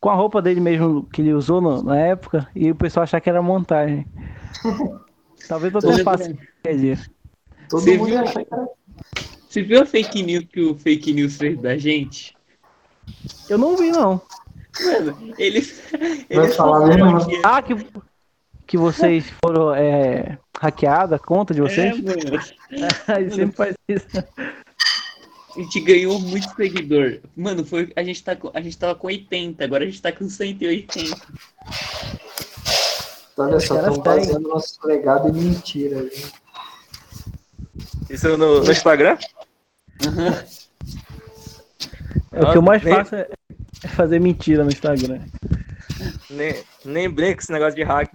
com a roupa dele mesmo que ele usou no- na época e o pessoal achar que era montagem. Talvez eu qualquer dia. Todo Você mundo viu? ia achar que era. Você viu a fake news que o fake news fez da gente? Eu não vi, não. Mano, ele. Vai ele falar falou mesmo? que- Ah, que, que vocês foram é, hackeados, a conta de É, vocês? mano. Ele sempre faz isso. A gente ganhou muito seguidor. Mano, foi, a, gente tá, a gente tava com 80, agora a gente tá com 180. Olha só, estão fazendo nosso legado em mentira. Viu? Isso no, no Instagram? É o que eu mais faço é é fazer mentira no Instagram. Nem, nem brinca com esse negócio de hack.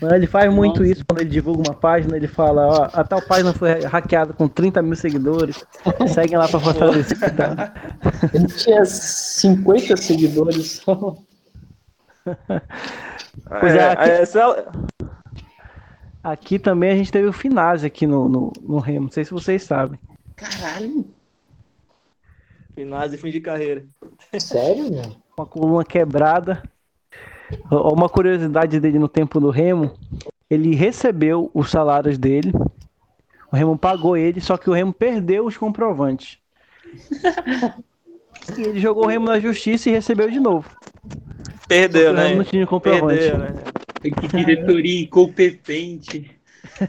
Mas Ele faz muito Nossa. isso quando ele divulga uma página, ele fala, ó, a tal página foi hackeada com 30 mil seguidores. Seguem lá pra fortalecer. Tá? Ele tinha 50 seguidores só. Pois é, É, aqui- é, essa- Aqui também a gente teve o Finazzi aqui no, no, no Remo, não sei se vocês sabem. Caralho. Finais e fim de carreira. Sério, meu? Com a coluna quebrada. uma curiosidade dele no tempo do Remo, ele recebeu os salários dele, o Remo pagou ele, só que o Remo perdeu os comprovantes. e ele jogou o Remo na justiça e recebeu de novo. Perdeu, né? Remo não tinha comprovante. Perdeu, né? Que diretoria incompetente.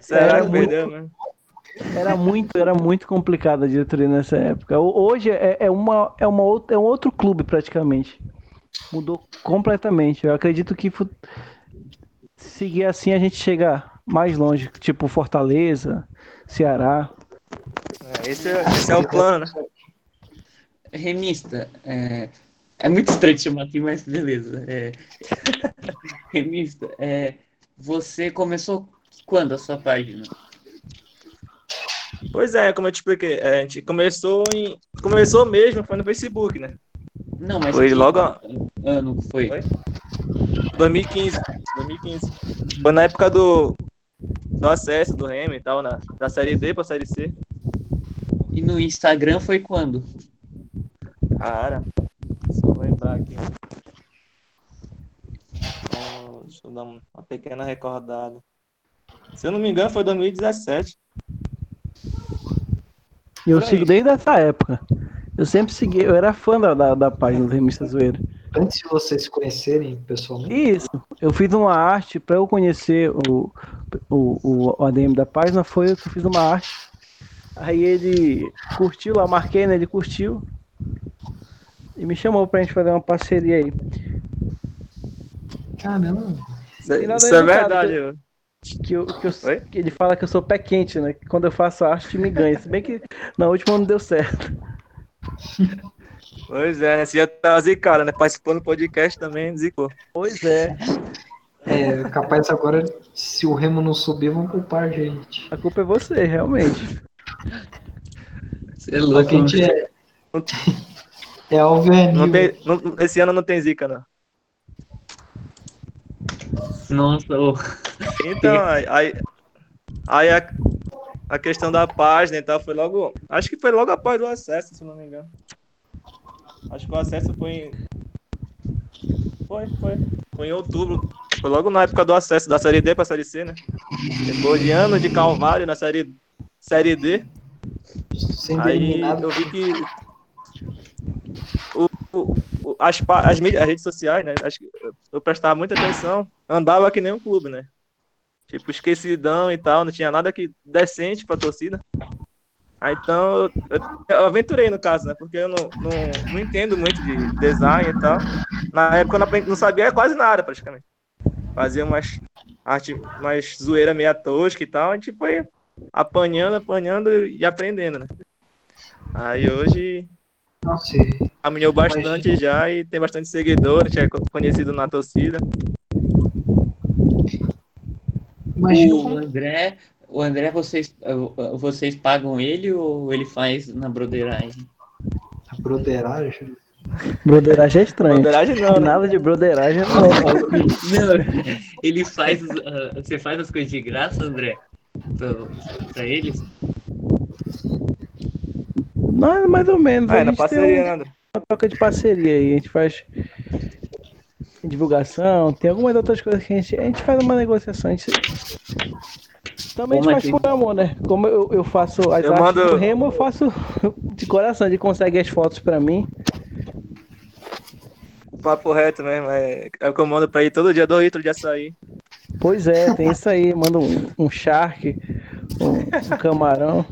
Será que muito- perdeu, né? Era muito, era muito complicado a diretoria nessa época. Ho- Hoje é, é, uma, é, uma outra, é um outro clube praticamente. Mudou completamente. Eu acredito que seguir assim a gente chega mais longe, tipo Fortaleza, Ceará. É, esse, é, esse é o plano, né? Remista, é, é muito estranho te chamar aqui, mas beleza. É, remista, é, você começou quando a sua página? Pois é, como eu te expliquei, é, a gente começou em. Começou mesmo, foi no Facebook, né? Não, mas Foi logo ano foi? Foi? 2015. 2015. Foi na época do, do acesso do Remo e tal, na, da série D pra série C. E no Instagram foi quando? Cara, eu lembrar aqui. Então, deixa eu dar uma pequena recordada. Se eu não me engano, foi 2017. E eu Por aí. sigo desde essa época. Eu sempre segui, eu era fã da, da, da página do Remista Zoeira. Antes de vocês se conhecerem pessoalmente. Isso, eu fiz uma arte para eu conhecer o, o, o ADM da página, foi eu que fiz uma arte. Aí ele curtiu lá, marquei, né? Ele curtiu. E me chamou pra gente fazer uma parceria aí. Caramba. Isso, é- é verdade. que- eu- Que, eu, que, eu- que ele fala que eu sou pé quente, né? Que quando eu faço a arte me ganha. Se bem que na última não deu certo. Pois é, né? Você já tá zicado, né? Participando do podcast também, zicou. Pois é, É, capaz agora, se o Remo não subir, vão culpar a gente. a culpa é você, realmente. Você é louco. que a gente é. É alveanil. Não tem, não- esse ano não tem zica, não. Nossa, ô, Então, aí, aí, aí a, a questão da página e tal foi logo. Acho que foi logo após o acesso, se não me engano. Acho que o acesso foi em. Foi, foi. Foi em outubro. Foi logo na época do acesso da série D pra série C, né? Depois de anos de calvário na série, série D. sendo Aí eu vi que o, o- as, as, mídias, as redes sociais, né? Eu- prestava muita atenção, andava que nem um clube, né? Tipo, esquecidão e tal, não tinha nada que decente pra torcida. Aí então eu, eu- aventurei no caso, né? Porque eu não, não, não entendo muito de design e tal. Na época eu não, não sabia quase nada, praticamente. Fazia umas arte mais zoeira meia tosca e tal, a gente foi apanhando, apanhando e aprendendo, né? Aí hoje E- caminhou bastante já e tem bastante seguidores, já é co- conhecido na torcida. imagina o André, o André, vocês, uh, vocês pagam ele ou ele faz na broderagem? a broderagem. Broderagem é estranho. Bandeiragem não, né? Nada de broderagem não. Não, ele faz, ah, você faz as coisas de graça, André? Pra, pra eles? Não, mais ou menos. Ah, a é na gente tem parceria, um- né? André? uma troca de parceria aí. A gente faz divulgação, tem algumas outras coisas que a gente. A gente faz uma negociação. A gente... Também a Como gente é faz que- por amor, né? Como eu, eu faço as Eu artes mando- do Remo, eu faço de coração. Ele consegue as fotos pra mim. O papo reto mesmo, é, é o que eu mando pra ir todo dia, dois litros de açaí. Pois é, tem isso aí. Manda um, um shark, um, um camarão.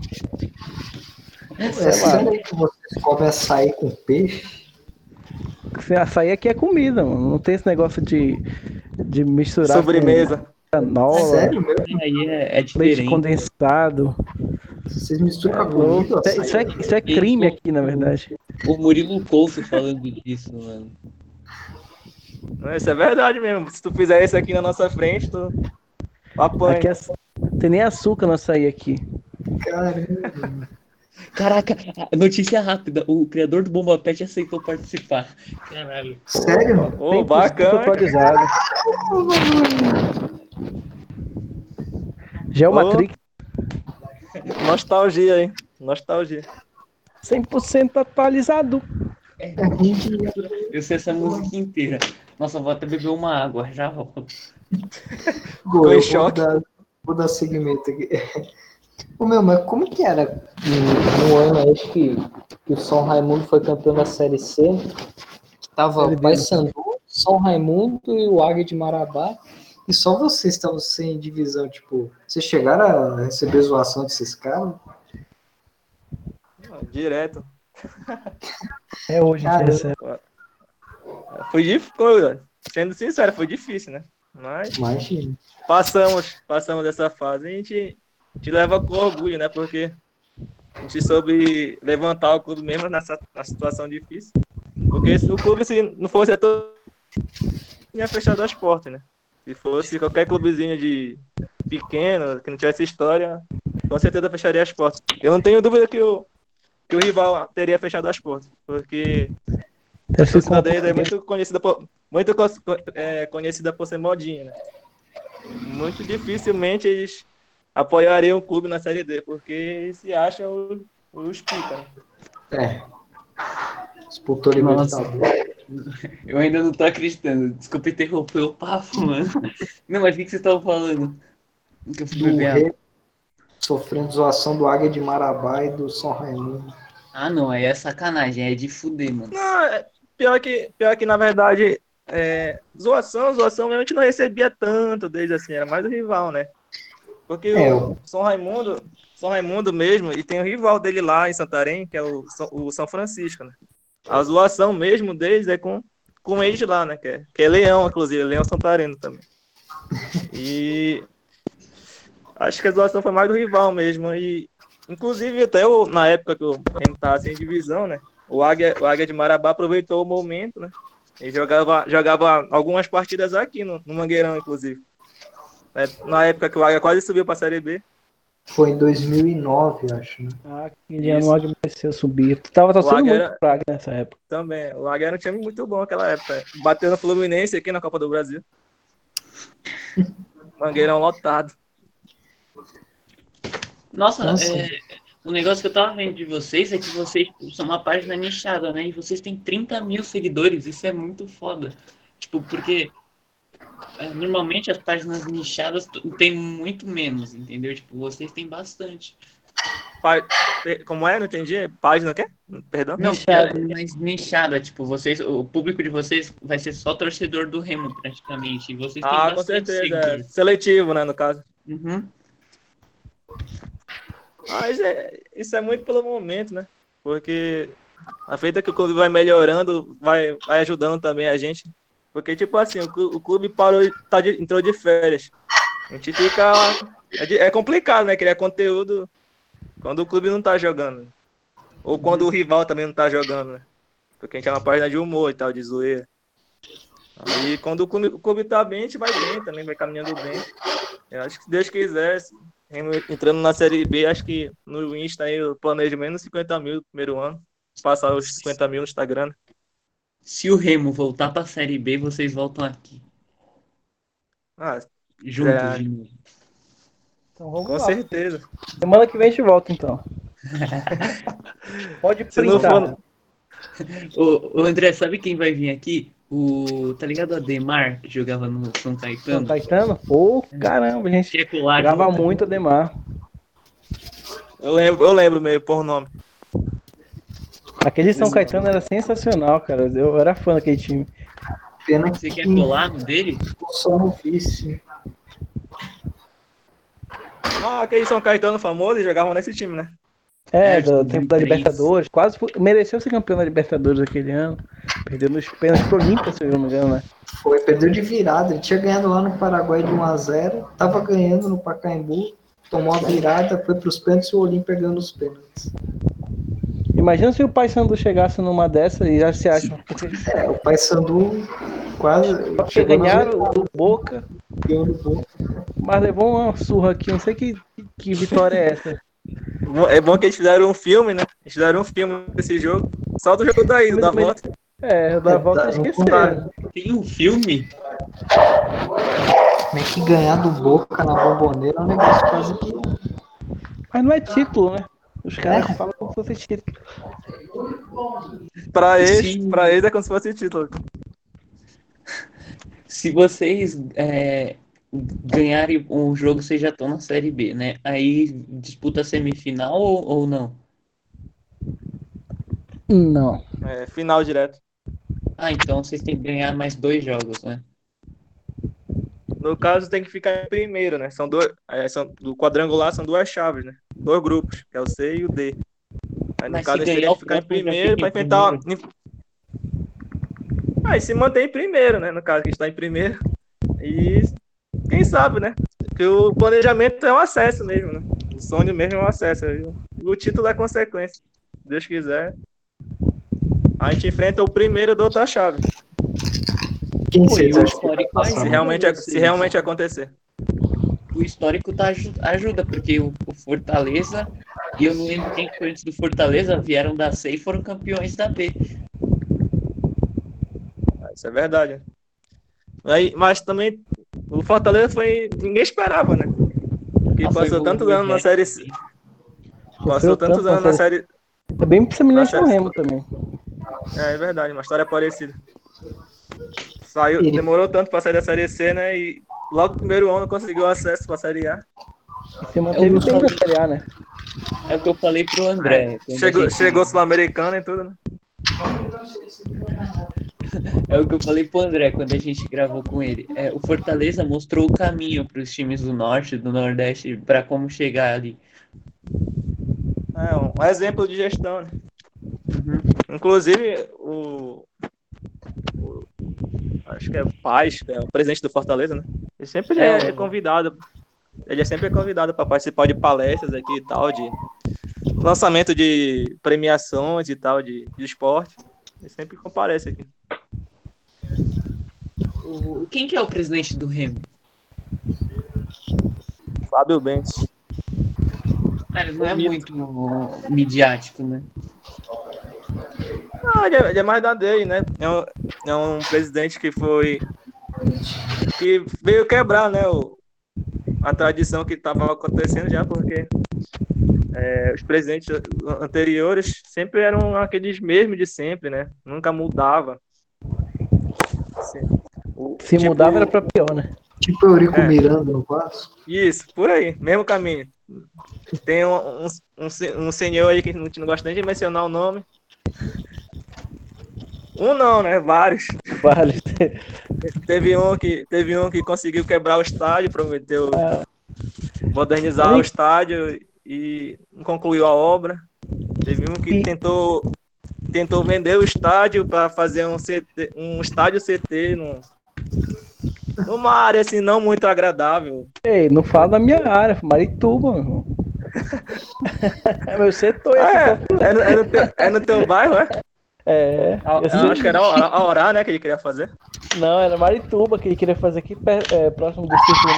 É Sei sério que vocês comem açaí com peixe? Açaí aqui é comida, mano. Não tem esse negócio de, de misturar Sobremesa. com canola, Sério mesmo? Aí é, é leite diferente. condensado. Vocês misturam É com comida? louco. açaí? Isso é, isso é crime aqui, na verdade. O Murilo Couto falando disso, mano. Não, Isso é verdade mesmo. Se tu fizer isso aqui na nossa frente, tu apanha. Aqui é, tem nem açúcar no açaí aqui. Caramba. Caraca, notícia rápida. O criador do Bomba Pet aceitou participar. Caralho. Sério? Ô, 100% bacana. atualizado. Geomatrix, Nostalgia, hein? Nostalgia. 100% atualizado. É, É eu sei essa música inteira. Nossa, vou até beber uma água, já volto. Eu vou choque. dar, vou dar seguimento aqui. Ô, meu, mas como que era no, no ano aí que, que o São Raimundo foi campeão da Série C? Tava o B, Paysandu, São Raimundo e o Águia de Marabá. E só vocês estavam sem divisão, tipo, vocês chegaram a receber zoação desses caras? Direto. É hoje, recebe. Foi difícil, sendo sincero, foi difícil, né? Mas Imagina. passamos, passamos dessa fase. A gente, a gente leva com orgulho, né? Porque a gente soube levantar o clube mesmo nessa, nessa situação difícil. Porque se o clube se não fosse todo tinha fechado as portas, né? Se fosse qualquer clubezinho de pequeno, que não tivesse história, com certeza fecharia as portas. Eu não tenho dúvida que o, que o rival teria fechado as portas, porque a torcida dele é muito conhecida por, muito é, conhecida por ser modinha, né? Muito dificilmente eles apoiariam o clube na Série D, porque se acham os, os pica? É. Disputou. Libertadores. Eu ainda não tô acreditando. Desculpa interromper o papo, mano. Não, mas o que, que vocês estavam falando? Que eu fui Do sofrendo zoação do Águia de Marabá e do São Raimundo. Ah, não, aí é sacanagem, é de fuder, mano. Não, é- pior que, pior que na verdade, é, zoação, zoação mesmo a gente não recebia tanto desde assim, era mais o rival, né? Porque É, o São Raimundo, São Raimundo mesmo, e tem o rival dele lá em Santarém, que é o, São- o São Francisco, né? A zoação mesmo deles é com, com eles lá, né? Que é, que é Leão, inclusive, Leão Santareno também. E acho que a zoação foi mais do rival mesmo. E, inclusive, até o, na época que o Remo tava sem divisão, né? O Águia, o Águia de Marabá aproveitou o momento, né? E jogava, jogava algumas partidas aqui no, no Mangueirão, inclusive. É, Na época que o Águia quase subiu para a Série B. Foi em 2009, acho. Né? Ah, aquele ano o Águia mereceu subir. Tu tava torcendo Águia muito era- pro Águia nessa época. Também. O Águia era um time muito bom naquela época. Bateu no Fluminense aqui na Copa do Brasil. Mangueirão lotado. Nossa, Nossa. é, o negócio que eu tava vendo de vocês é que vocês são uma página nichada, né? E vocês têm 30 mil seguidores, isso é muito foda. Tipo, porque normalmente as páginas nichadas t- têm muito menos, entendeu? Tipo, vocês têm bastante. Como é? Não entendi. Página o quê? Perdão? Não, é mais nichada, tipo, vocês, o público de vocês vai ser só torcedor do Remo, praticamente. E vocês têm Ah, com certeza. é. Seletivo, né, no caso. Uhum. Mas é, isso é muito pelo momento, né? Porque a feita que o clube vai melhorando, vai, vai ajudando também a gente. Porque, tipo assim, o clu- o clube parou, tá de- entrou de férias. A gente fica. É, é complicado, né? Criar conteúdo quando o clube não tá jogando. Ou quando o rival também não tá jogando, né? Porque a gente é uma página de humor e tal, de zoeira. Aí quando o clube, o clube tá bem, a gente vai bem também, vai caminhando bem. Eu acho que se Deus quiser, entrando na Série B, acho que no Insta aí eu planejo menos 50 mil no primeiro ano. Passar os 50 mil no Instagram. Se o Remo voltar pra Série B, vocês voltam aqui. Ah, Juntos É. de novo. Então vamos com lá. certeza. Semana que vem a gente volta, então. Pode printar. for- Ô, ô, André, sabe quem vai vir aqui? O. Tá ligado o Ademar, que jogava no São São Caetano? Caetano? Pô, caramba, a gente colar jogava junto? muito Ademar. Eu lembro, eu lembro meio por nome. Aquele São. Caetano era sensacional, cara. Eu era fã daquele time. Pena Você que quer colar no dele? ficou só no vice. Ah, aquele São Caetano famoso, eles jogavam nesse time, né? É, É, do tipo, tempo da 2003. Libertadores. Quase foi- mereceu ser campeão da Libertadores aquele ano. Perdeu nos pênaltis pro Olímpia, se eu não me engano, né? Foi, perdeu de virada. Ele tinha ganhado lá no Paraguai de 1x0. Tava ganhando no Pacaembu. Tomou a virada, foi pros pênaltis e o Olímpia ganhou os pênaltis. Imagina se o Paysandu chegasse numa dessa e já se acha. É, o Paysandu quase porque chegou nas ganharam do Boca, mas levou uma surra aqui. Não sei que, que vitória é essa. É bom que eles fizeram um filme, né? Eles fizeram um filme desse jogo. Só do jogo da ida, da volta. É, da volta tá, esqueceram. Tem um filme? Como é que ganhar do Boca na bomboneira é um negócio quase que. Mas não é título, né? Os caras É. falam fosse título. Pra eles, pra eles é como se fosse título. Se vocês é, ganharem um jogo, vocês já estão na Série B, né? Aí disputa a semifinal ou, ou não? Não. É, final direto. Ah, então vocês têm que ganhar mais dois jogos, né? No caso, tem que ficar em primeiro, né? São dois. é, são, do quadrangular são duas chaves, né? Dois grupos, que é o C e o D. Aí, no Mas caso, se o que ficar em primeiro para enfrentar. Aí se mantém em primeiro, né? No caso, que está em primeiro. E quem sabe, né? Porque o planejamento é um acesso mesmo, né? O sonho mesmo é um acesso. O título é consequência. Se Deus quiser. A gente enfrenta o primeiro da outra chave. Quem vocês o que histórico Se realmente, se realmente acontecer. O histórico tá, aju- ajuda, porque o, o Fortaleza, e eu não lembro quem foi antes do Fortaleza, vieram da C e foram campeões da B. Isso é verdade. Aí, mas também o Fortaleza foi. Ninguém esperava, né? Porque Ah, passou o- tantos o anos na série. sim. Passou tantos tanto anos na série. É bem semelhante ao. Remo também. É, é verdade, uma história parecida. Saiu, Ele- demorou tanto pra sair da série C, né? E logo no primeiro ano conseguiu acesso pra série A. Se manteve Eu bem não na sabia. Série A, né? É o que eu falei pro André. a Chegou, gente- chegou Sul-Americana e tudo, né? É o que eu falei pro André quando a gente gravou com ele. É, o Fortaleza mostrou o caminho para os times do Norte, do Nordeste, para como chegar ali. É um, exemplo de gestão, né? Uhum. Inclusive, o, o- Acho que é o Paz, que é o presidente do Fortaleza, né? Ele sempre É, é, convidado. Ele é sempre convidado para participar de palestras aqui e tal, de lançamento de premiações e tal, de, de esporte. Ele sempre comparece aqui. O- Quem que é o presidente do Remo? Fábio Bentes. Cara, não é muito midiático, né? Não, ele é, ele é mais da dele, né? É um, é um presidente que foi. que veio quebrar, né? O, a tradição que estava acontecendo já, porque é, os presidentes anteriores sempre eram aqueles mesmos de sempre, né? Nunca mudava. Se, o- Se tipo, mudava era pra pior, né? Tipo Eurico É. Miranda no Vasco. Isso, por aí, mesmo caminho. Tem um, um, um, um senhor aí que não, não gosta nem de mencionar o nome. Um não, né? Vários. Vale. Teve um que, teve um que conseguiu quebrar o estádio, prometeu Ah, modernizar o estádio e não concluiu a obra. Teve um que Sim. tentou, tentou vender o estádio para fazer um, CT, um estádio CT num, numa área assim não muito agradável. Ei, não fala da minha área, Marituba, meu irmão. É meu setor, esse É, é, no, é no teu, é no teu bairro, é? É. A- eu acho que era a a Orar, né, que ele queria fazer. Não, era Marituba que ele queria fazer aqui é, próximo do Círculo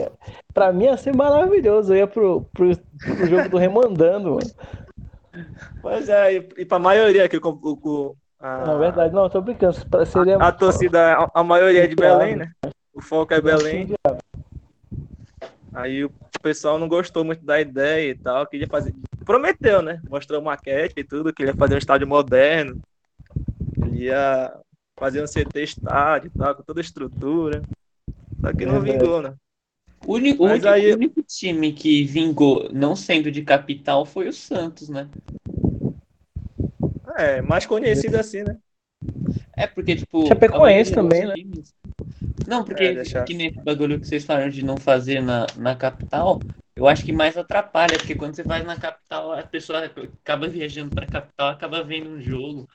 é, Pra mim ia ser maravilhoso. Eu ia pro, pro, pro jogo do Remo andando, mano. Pois é, e, e pra maioria que o, o, a, Na verdade, não, tô brincando. Seria a torcida, a, a maioria é de. Belém, né? O foco é Belém. Aí o pessoal não gostou muito da ideia e tal, queria fazer. Prometeu, né? Mostrou maquete e tudo, que ele ia fazer um estádio moderno. Ele ia fazer um CT estádio e tal, com toda a estrutura. Só que não Verdade. vingou, né? O único, Mas o único- aí- o único time que vingou não sendo de capital foi o Santos, né? É, mais conhecido assim, né? É porque, tipo. Chapecoense também, né? times- Não, porque É, deixa- que nesse bagulho que vocês falaram de não fazer na, na capital, eu acho que mais atrapalha, porque quando você faz na capital, a pessoa acaba viajando pra capital, acaba vendo um jogo.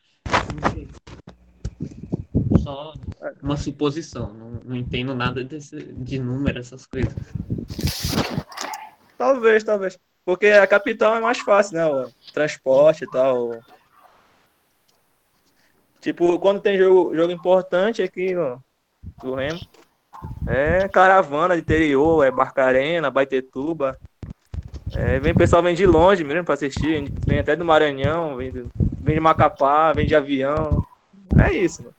Só uma suposição, não, não entendo nada desse, de número, essas coisas. Talvez, talvez. Porque a capital é mais fácil, né? O transporte e tal. Tipo, quando tem jogo, jogo importante aqui no, do Remo, é caravana de interior, é Barcarena, Baitetuba. É, vem, o pessoal vem de longe mesmo pra assistir, vem até do Maranhão, vem, do- vem de Macapá, vem de avião. É isso, mano.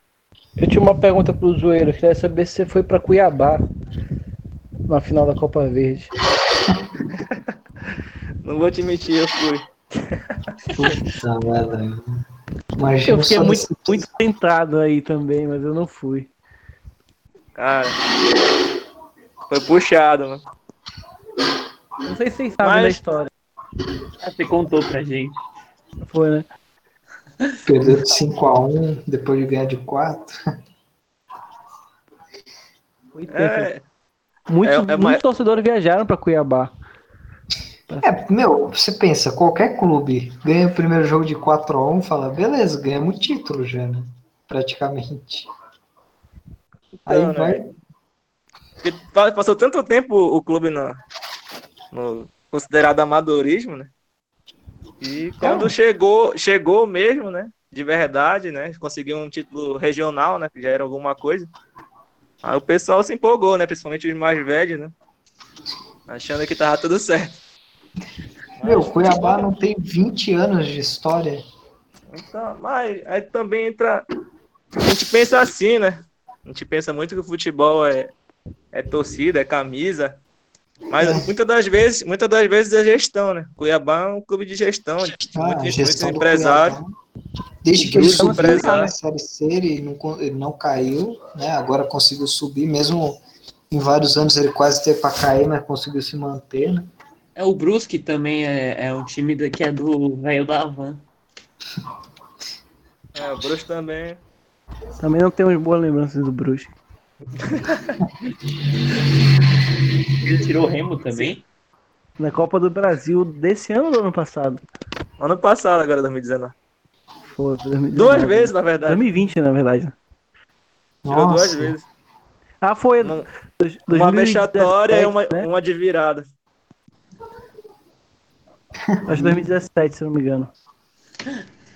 Eu tinha uma pergunta pro Zoeiro. Eu queria saber se você foi pra Cuiabá na final da Copa Verde. Não vou te mentir, eu fui. Puta. Imagina Eu fiquei muito, muito tentado aí também, mas eu não fui. Cara, foi puxado, mano. Não sei se vocês sabem Mas- da história. Ah, Você contou pra gente. Foi, né? Perdeu de 5x1 depois de ganhar de 4. Foi tempo. É, Muitos, é- é muitos torcedores viajaram pra Cuiabá. É, meu, você pensa, qualquer clube ganha o primeiro jogo de 4x1, fala, beleza, ganhamos o título já, né? Praticamente. Aí Então, né? vai. porque pa- passou tanto tempo o clube no, no considerado amadorismo, né? E quando Então. chegou, chegou mesmo, né? De verdade, né? Conseguiu um título regional, né? Que já era alguma coisa. Aí o pessoal se empolgou, né? Principalmente os mais velhos, né? Achando que tava tudo certo. Meu, Cuiabá não tem 20 anos de história. Então, mas aí também entra. A gente pensa assim, né? A gente pensa muito que o futebol é, é torcida, é camisa. Mas É. muitas das vezes, muitas das vezes é gestão, né? Cuiabá é um clube de gestão, de Ah, gestão empresário. Cuiabá. Desde que ele subiu empresário. na Série C, ele não, ele não caiu, né? Agora conseguiu subir, mesmo em vários anos ele quase teve para cair, mas conseguiu se manter, né? É o Brusque também é, é um time da- que é do velho da Van. É, o Bruxo também. Também não temos boas lembranças do Bruxo. Ele tirou o Remo também. Na Copa do Brasil desse ano ou do ano passado? Ano passado, agora 2019. Foi, foi 2019. Duas vezes, na verdade. 2020, na verdade. Tirou duas Nossa. vezes. Ah, foi. Uma, dois- uma 2017, vexatória e uma, né? uma de virada. Acho que 2017, se não me engano.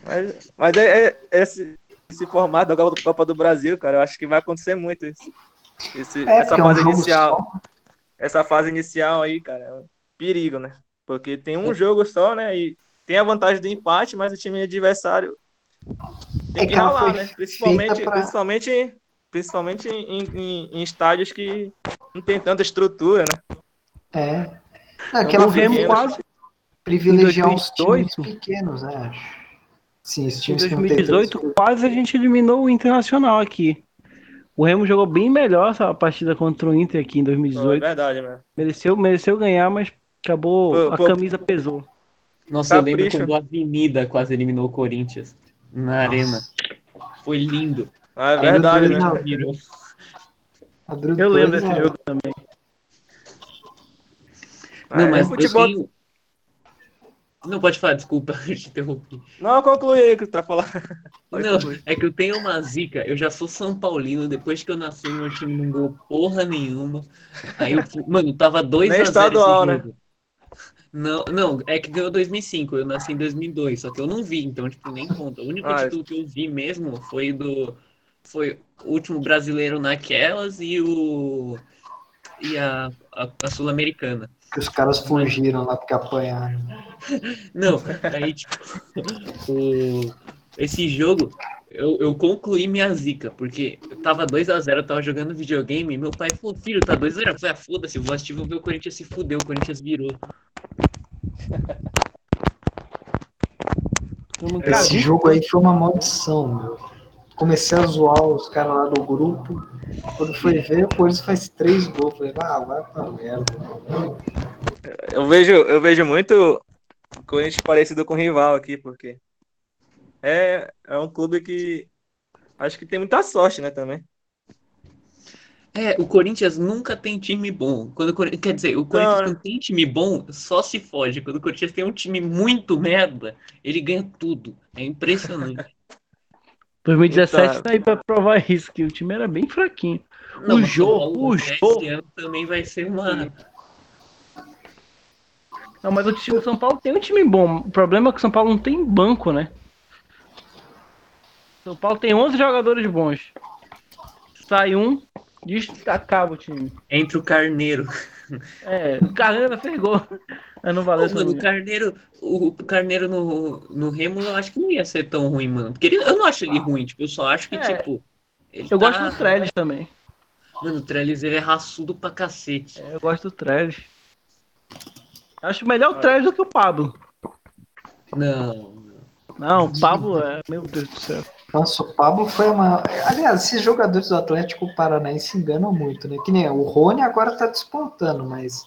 Mas, mas é, é- esse, esse formato da Copa- Copa do Brasil, cara, eu acho que vai acontecer muito isso. Esse- É, essa porque é um fase inicial. só. essa fase inicial aí, cara, é um perigo, né? Porque tem um jogo só, né? E tem a vantagem do empate, mas o time adversário tem É que ralar, né? Principalmente, pra- principalmente, principalmente em, em- em estádios que não tem tanta estrutura, né? É. Não, aquela o Remo quase. privilegiar os 2018. times pequenos, né? acho. Sim, os Em times que não têm 2018, tanto- quase a gente eliminou o Internacional aqui. O Remo jogou bem melhor essa partida contra o Inter aqui em É 2018. verdade, né? Mereceu, mereceu ganhar, mas acabou. Pô, a pô. camisa pesou. Nossa, eu lembro quando a Avenida quase eliminou o Corinthians na arena. Foi lindo. Ah, É verdade, né? Eu lembro desse jogo também. Não, É, mas futebol. eu tenho... Não, pode falar, desculpa, eu te interrompi. Não, conclui aí o que tu tá falando. Não, é que eu tenho uma zica. Eu já sou São Paulino. Depois que eu nasci, meu time não ganhou porra nenhuma. Aí eu, fui- mano, tava 2 Nem a 0 estadual, né? Não, não, é que ganhou 2005. Eu nasci em 2002, só que eu não vi, então tipo nem conta. O único Ah, título que eu vi mesmo foi do foi o último brasileiro naquelas e o e a, a, a sul-americana. Que os caras fugiram lá porque apanharam. Não, aí, tipo, o, esse jogo, eu, eu concluí minha zica, porque eu tava 2x0, eu tava jogando videogame, e meu pai falou, filho, tá 2x0. Eu falei, ah, foda-se, vou assistir, vou ver o Corinthians se fudeu, o Corinthians virou. Esse jogo aí foi uma maldição, meu. Comecei a zoar os caras lá do grupo. Quando foi ver, o Corinthians faz três gols. Falei, ah, vai pra merda. Eu vejo, eu vejo muito Corinthians parecido com o rival aqui, porque é, é um clube que acho que tem muita sorte, né, também. É, o Corinthians nunca tem time bom. Quando, quer dizer, o Corinthians Não, né? quando tem time bom, só se fode. Quando o Corinthians tem um time muito merda, ele ganha tudo. É impressionante. 2017 Então- tá aí pra provar isso, que o time era bem fraquinho. Não, O jogo, o esse jogo. ano também vai ser uma. Não, mas o time do São Paulo tem um time bom. O problema é que o São Paulo não tem banco, né? São Paulo tem 11 jogadores bons. Sai um, diz acaba o time. Entre o Carneiro. É, o Carneiro fez gol. Mas não valeu mano, o Carneiro, o Carneiro no, no Remo eu acho que não ia ser tão ruim, mano. Porque ele- eu não acho ele ruim, tipo, eu só acho que, É. tipo. Eu tá- gosto do Trellis também. Mano, o Trellis ele é raçudo pra cacete. É, eu gosto do Trellis. Acho melhor o Trellis do que o Pablo. Não. Não, o Pablo é. Meu Deus do céu. Nossa, o Pablo foi uma. Aliás, esses jogadores do Atlético Paranaense enganam muito, né? Que nem o Rony agora tá despontando, mas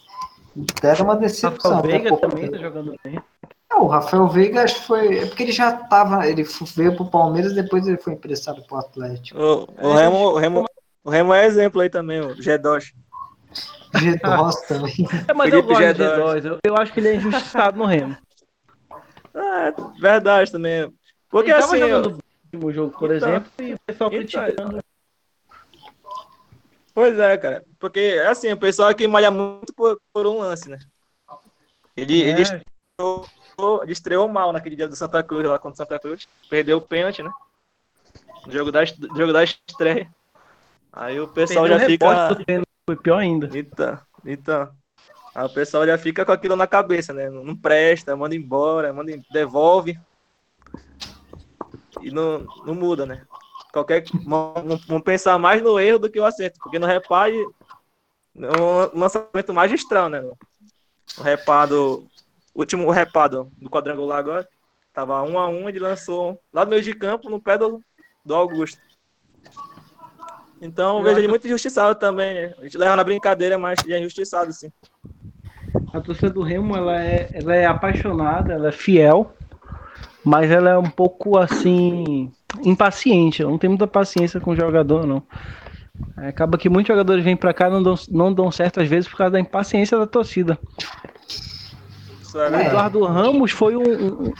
era uma decepção. Rafael né? Veiga Pouco também tá jogando bem. Não, o Rafael Veiga acho que foi. É porque ele já tava. Ele veio pro Palmeiras depois ele foi emprestado pro Atlético. O, o, Remo, o, Remo, o Remo é exemplo aí também, o G2. G2 também. É, mas eu Felipe gosto do G2. G2. Eu, eu acho que ele é injustiçado no Remo. Ah, é verdade também. Porque ele tava assim, jogando bem no jogo, por Então, exemplo, e o pessoal então, criticando. Pois é, cara. Porque, assim, o pessoal aqui malha muito por, por um lance, né? Ele, ele, É, estreou, ele estreou mal naquele dia do Santa Cruz, lá contra o Santa Cruz. Perdeu o pênalti, né? No jogo da, jogo da estreia. Aí o pessoal perdeu já fica. pênalti, foi pior ainda. Então, então. Aí o pessoal já fica com aquilo na cabeça, né? Não, não presta, manda embora, manda, em- devolve. E não, não muda, né? Qualquer. Vão, vão pensar mais no erro do que o acerto, porque no repare é um lançamento magistral, né? O repado. O último repado do quadrangular agora. Tava um a um, ele lançou lá no meio de campo, no pé do, do Augusto. Então, eu vejo ele muito injustiçado também, né? A gente leva na brincadeira, mas ele é injustiçado, sim. A torcida do Remo ela é, ela é apaixonada, ela é fiel, mas ela é um pouco assim impaciente. Ela não tem muita paciência com o jogador, não. É, Acaba que muitos jogadores vêm pra cá e não dão, não dão certo às vezes por causa da impaciência da torcida. É O verdade. Eduardo Ramos foi um, um-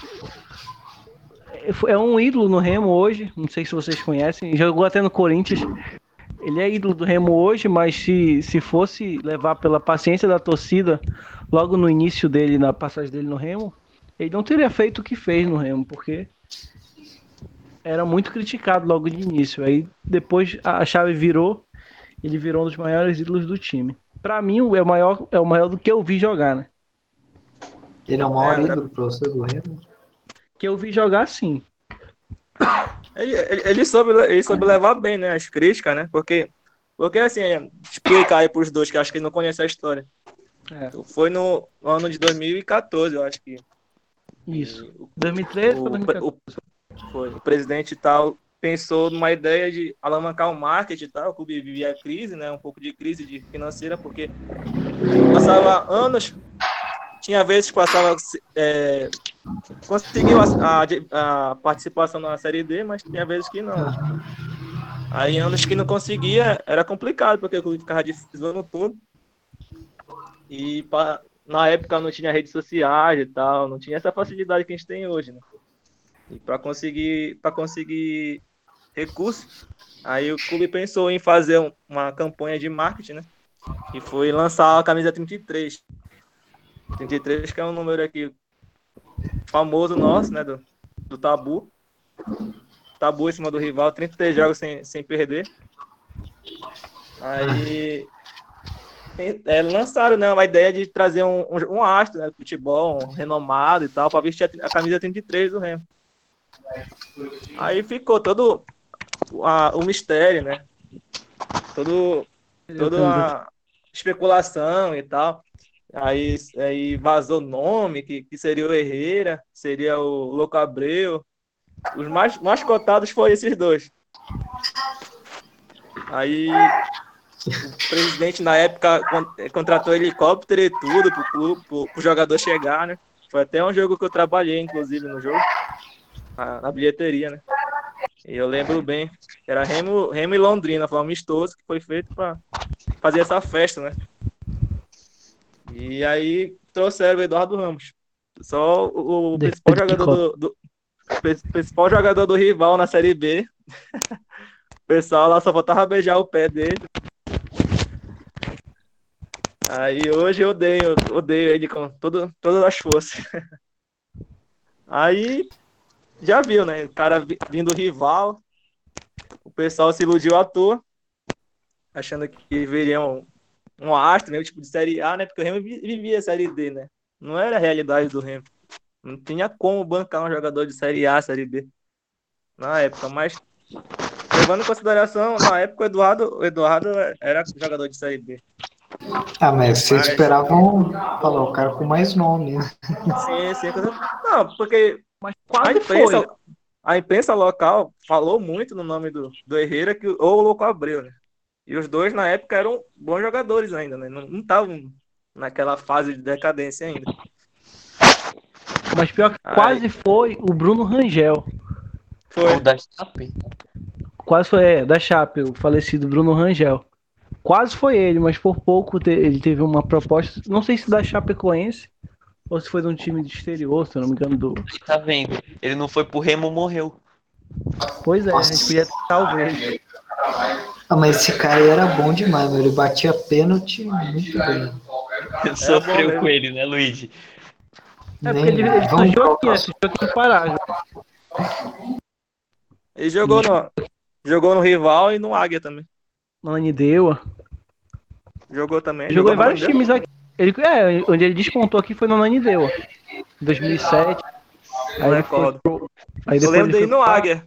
é um ídolo no Remo hoje. Não sei se vocês conhecem. Jogou até no Corinthians. Ele é ídolo do Remo hoje, mas se, se fosse levar pela paciência da torcida logo no início dele, na passagem dele no Remo, ele não teria feito o que fez no Remo, porque era muito criticado logo de início. Aí depois a chave virou, ele virou um dos maiores ídolos do time. Pra mim, é o maior, é o maior do que eu vi jogar, né? Ele é o maior É, ídolo pro você do Remo. Que eu vi jogar sim. Ele, ele, ele soube, ele soube levar bem, né? As críticas, né? Porque, porque assim, é, explicar aí pros dois que acho que não conhecem a história. É, Foi no ano de 2014, eu acho que. Isso. 2013 o, para 2014. o, foi, o presidente e tal pensou numa ideia de alavancar o marketing e tal. O clube vivia crise, né? Um pouco de crise de financeira, porque passava anos, tinha vezes que passava. É, conseguiu a, a- a participação na Série D, mas tinha vezes que não. Aí anos que não conseguia, era complicado, porque o clube ficava difícil tudo. E pa- na época não tinha redes sociais e tal, não tinha essa facilidade que a gente tem hoje, né? E para conseguir, para conseguir recursos, aí o clube pensou em fazer um- uma campanha de marketing, né? E foi lançar a camisa 33. 33 que é um número aqui famoso nosso, né? Do, do tabu. Tabu em cima do rival, 33 jogos sem, sem perder. Aí é, lançaram né, uma ideia de trazer um, um, astro né, do futebol, um renomado e tal, para vestir a, a camisa 33 do Remo. Aí ficou todo a- o mistério, né? Todo, toda a especulação e tal. Aí, aí vazou o nome, que, que seria o Herrera, seria o Louco Abreu. Os mais, mais cotados foram esses dois. Aí o presidente na época con- contratou helicóptero e tudo pro, clube, pro, pro jogador chegar, né? Foi até um jogo que eu trabalhei, inclusive, no jogo. Na, na bilheteria, né? E eu lembro bem. Era Remo, Remo e Londrina, foi um amistoso que foi feito para fazer essa festa, né? E aí trouxeram o Eduardo Ramos. Só o, o principal jogador do, do- principal jogador do rival na Série B. o pessoal lá só faltava beijar o pé dele. Aí hoje eu odeio, odeio ele com todo, todas as forças. Aí já viu, né? O cara vi- vindo rival, o pessoal se iludiu à toa, achando que viria um, um astro, né? O tipo de Série A, né? Porque o Remo vi- vivia a Série D, né? Não era a realidade do Remo. Não tinha como bancar um jogador de Série A, Série B na época, mas levando em consideração, na época o Eduardo, o Eduardo era jogador de Série B. Ah, mas vocês Mas- esperavam falar o cara com mais nome, né? Sim, sim. Não, porque Mas A quase imprensa, foi. a imprensa local falou muito no nome do, do Herrera que, ou o Louco Abreu, né? E os dois, na época, eram bons jogadores ainda, né? Não estavam naquela fase de decadência ainda. Mas pior que Ai. quase foi o Bruno Rangel. Foi. O da Chape. Quase foi, é, da Chape, o falecido Bruno Rangel. Quase foi ele, mas por pouco te- ele teve uma proposta, não sei se da Chapecoense ou se foi de um time do exterior, se eu não me engano. Do... Tá vendo? Ele não foi pro Remo, morreu. Pois é, a gente podia talvez. Ah, mas esse cara aí era bom demais, meu. Ele batia pênalti muito bem. Sofreu com ele, né, Luigi? É Nem- porque ele, ele surgiu aqui, né? surgiu aqui Pará. já. Ele jogou no, jogou no Rival e no Águia também. Na Anideua. Jogou também. Jogou em no vários times aqui. Ele, é, onde ele despontou aqui foi no Nanideua. Em 2007. Não Aí, recordo. foi pro, aí Eu lembro ele dele foi no Águia.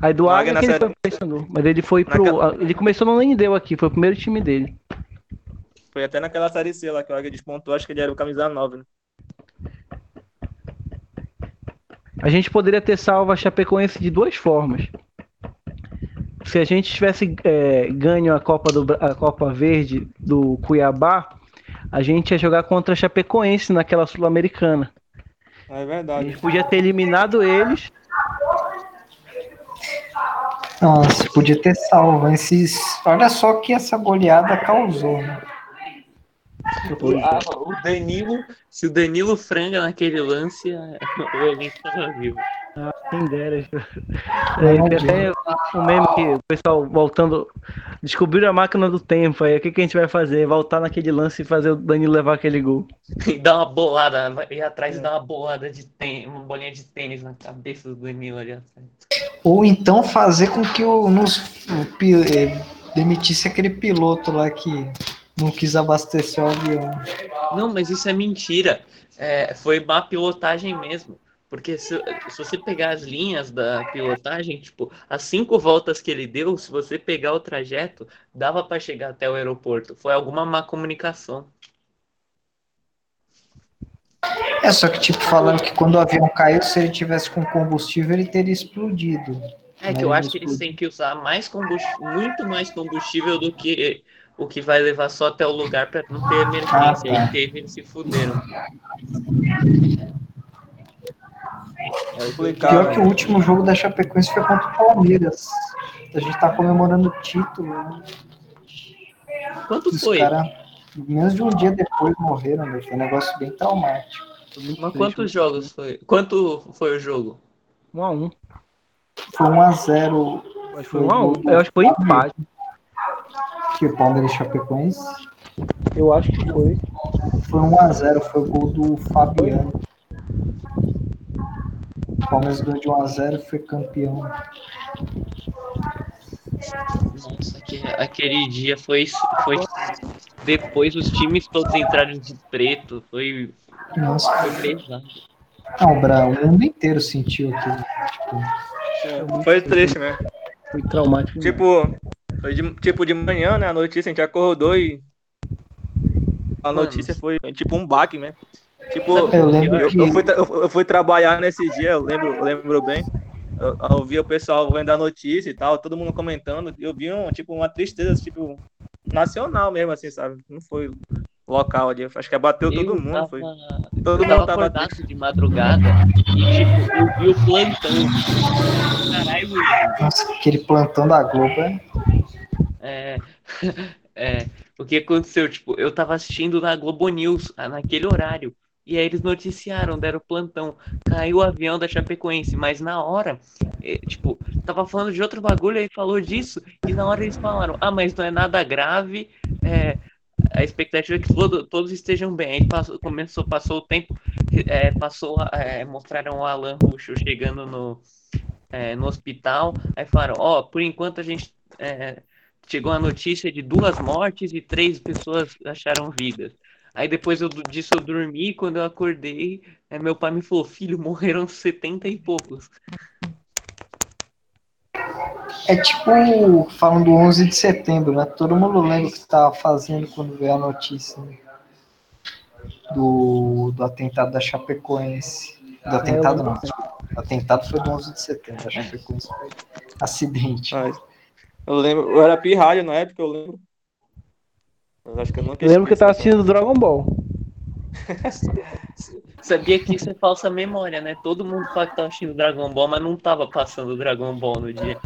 Aí do Águia Águia que ele foi série- pro Paysandu. Mas ele foi pro. Naquela- Ele começou no Nanideua aqui, foi o primeiro time dele. Foi até naquela série C lá que o Águia despontou, acho que ele era o camisa 9, né? A gente poderia ter salvo a Chapecoense de duas formas. Se a gente tivesse é, ganho a Copa, do, a Copa Verde do Cuiabá, a gente ia jogar contra a Chapecoense naquela Sul-Americana. É A verdade. gente podia ter eliminado eles. Nossa, podia ter salvo esses. Olha só que essa goleada causou, né? Ah, o Danilo, se o Danilo franga naquele lance, o elenco tava vivo. Ah, quem dera. É, tem até um meme que o pessoal voltando. Descobriram a máquina do tempo. Aí o que, que a gente vai fazer? Voltar naquele lance e fazer o Danilo levar aquele gol. E dá uma bolada, vai ir atrás e dá uma bolada de tênis, uma bolinha de tênis na cabeça do Danilo ali atrás. Ou então fazer com que o, nos, o eh, demitisse aquele piloto lá que não quis abastecer o avião. Não, mas isso é mentira. É, foi má pilotagem mesmo. Porque se, se você pegar as linhas da pilotagem, tipo, as cinco voltas que ele deu, se você pegar o trajeto, dava para chegar até o aeroporto. Foi alguma má comunicação. É só que, tipo, falando que quando o avião caiu, se ele tivesse com combustível, ele teria explodido. É que Mas eu acho que eles têm que usar mais combustível, muito mais combustível do que o que vai levar só até o lugar para não ter emergência. Ah, tá. Aí teve, eles se fuderam. É Pior que o último jogo da Chapecoense foi contra o Palmeiras. A gente tá comemorando o título. Né? Quanto Os foi? caras, menos de um dia depois, morreram. Meu. Foi um negócio bem traumático. Mas quantos jogos foi? Quanto foi o jogo? Um a um. Foi 1x0 Acho que foi um a um. Eu acho que foi empate. Que o Palmeiras e Chapecoense. Eu acho que foi. Foi 1x0, foi o gol do Fabiano. O Palmeiras ganhou de 1x0 e foi campeão. Nossa, que- aquele dia foi, foi. Depois os times todos entraram de preto. Foi, Nossa, foi pesado. não, o Bra- o mundo inteiro sentiu aquilo. Tipo, É, Foi triste, né? Foi traumático. Tipo, foi de, tipo de manhã, né? A notícia, a gente acordou e. A Mano. notícia foi tipo um baque, né? Tipo, eu eu, que eu fui, eu, eu fui trabalhar nesse dia, eu lembro, lembro bem. Eu, eu vi o pessoal vendo a notícia e tal, todo mundo comentando. Eu vi um, tipo, uma tristeza, tipo, nacional mesmo, assim, sabe? Não foi local ali. Acho que abateu todo Eu mundo. tava, Foi. eu Todo mundo tava acordado de madrugada e, tipo, eu vi o plantão. Caralho, nossa, aquele plantão da Globo é. É, é, o que aconteceu? Tipo, eu tava assistindo na Globo News, ah, naquele horário. E aí eles noticiaram, deram plantão. Caiu o avião da Chapecoense, mas na hora, eh, tipo, tava falando de outro bagulho aí falou disso. E na hora eles falaram: Ah, mas não é nada grave. é, a expectativa é que todo- todos estejam bem. Aí passou, começou, passou o tempo, é, passou, é, mostraram o Alan Ruschel chegando no, é, no hospital. Aí falaram: Ó, por enquanto a gente. é, chegou a notícia de duas mortes e três pessoas acharam vidas. Aí depois eu, disso eu dormi, quando eu acordei, é, meu pai me falou, filho, morreram 70 e poucos. É tipo falando do 11 de setembro, né? Todo mundo lembra o que estava fazendo quando veio a notícia né? do, do atentado da Chapecoense. Do atentado não, O atentado foi do 11 de setembro, acho que foi acidente. Mas eu lembro, eu era pirralho na época, eu lembro. Eu acho que eu nunca Eu lembro que eu tava assistindo Dragon Ball. Sabia que isso é falsa memória, né? Todo mundo fala que tava assistindo Dragon Ball, mas não tava passando Dragon Ball no dia.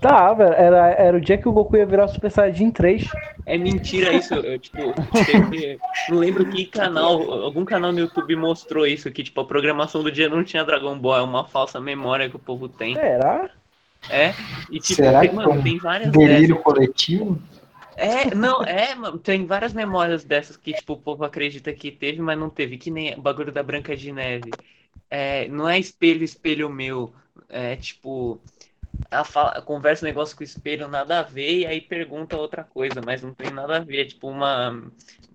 Tava, era, era o dia que o Goku ia virar o Super Saiyajin 3. É mentira isso. Eu, tipo, teve- não lembro que canal, algum canal no YouTube mostrou isso, que tipo, a programação do dia não tinha Dragon Ball, é uma falsa memória que o povo tem. Será? É, e tipo, Será tem, que mano, um tem várias Delírio dessas. coletivo? É, não, é, mano, tem várias memórias dessas que, tipo, o povo acredita que teve, mas não teve, que nem o bagulho da Branca de Neve. É, não é espelho, espelho meu. É tipo, ela fala, conversa um negócio com o espelho, nada a ver, e aí pergunta outra coisa, mas não tem nada a ver, é tipo uma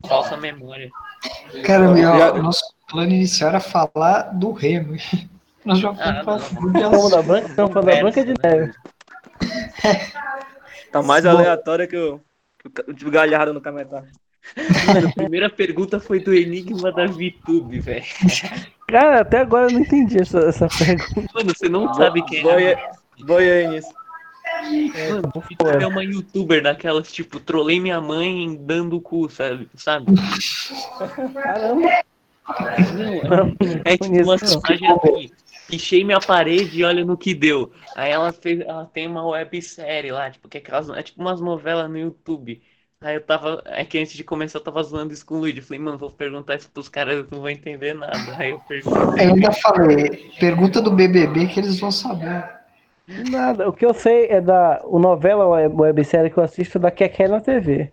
falsa memória. Cara, meu, nosso plano inicial era falar do Remo. Nós já Ah, fomos da Branca, estamos falando da Branca de Neve. Tá mais Bom. aleatório que o, que o, Galhardo no comentário. Mano, a primeira pergunta foi do Enigma da VTube, velho. Cara, até agora eu não entendi essa, essa pergunta. Mano, você não sabe quem é. Aí nisso. Mano, a VTube é uma youtuber daquelas, tipo, trolei minha mãe dando o cu, sabe? sabe? Caramba, Não, não, É tipo uma personagem assim, pichei minha parede e olha no que deu. Aí ela fez, ela tem uma websérie lá, tipo, que é, aquelas, é tipo umas novelas no YouTube. Aí eu tava, é que antes de começar eu tava zoando isso com o Luigi. Eu falei, mano, vou perguntar isso pros caras, eles não vão entender nada. Aí eu perguntei. Eu ainda falei, pergunta do BBB que eles vão saber. Nada, o que eu sei é da o novela web- websérie que eu assisto é da Keké na TV.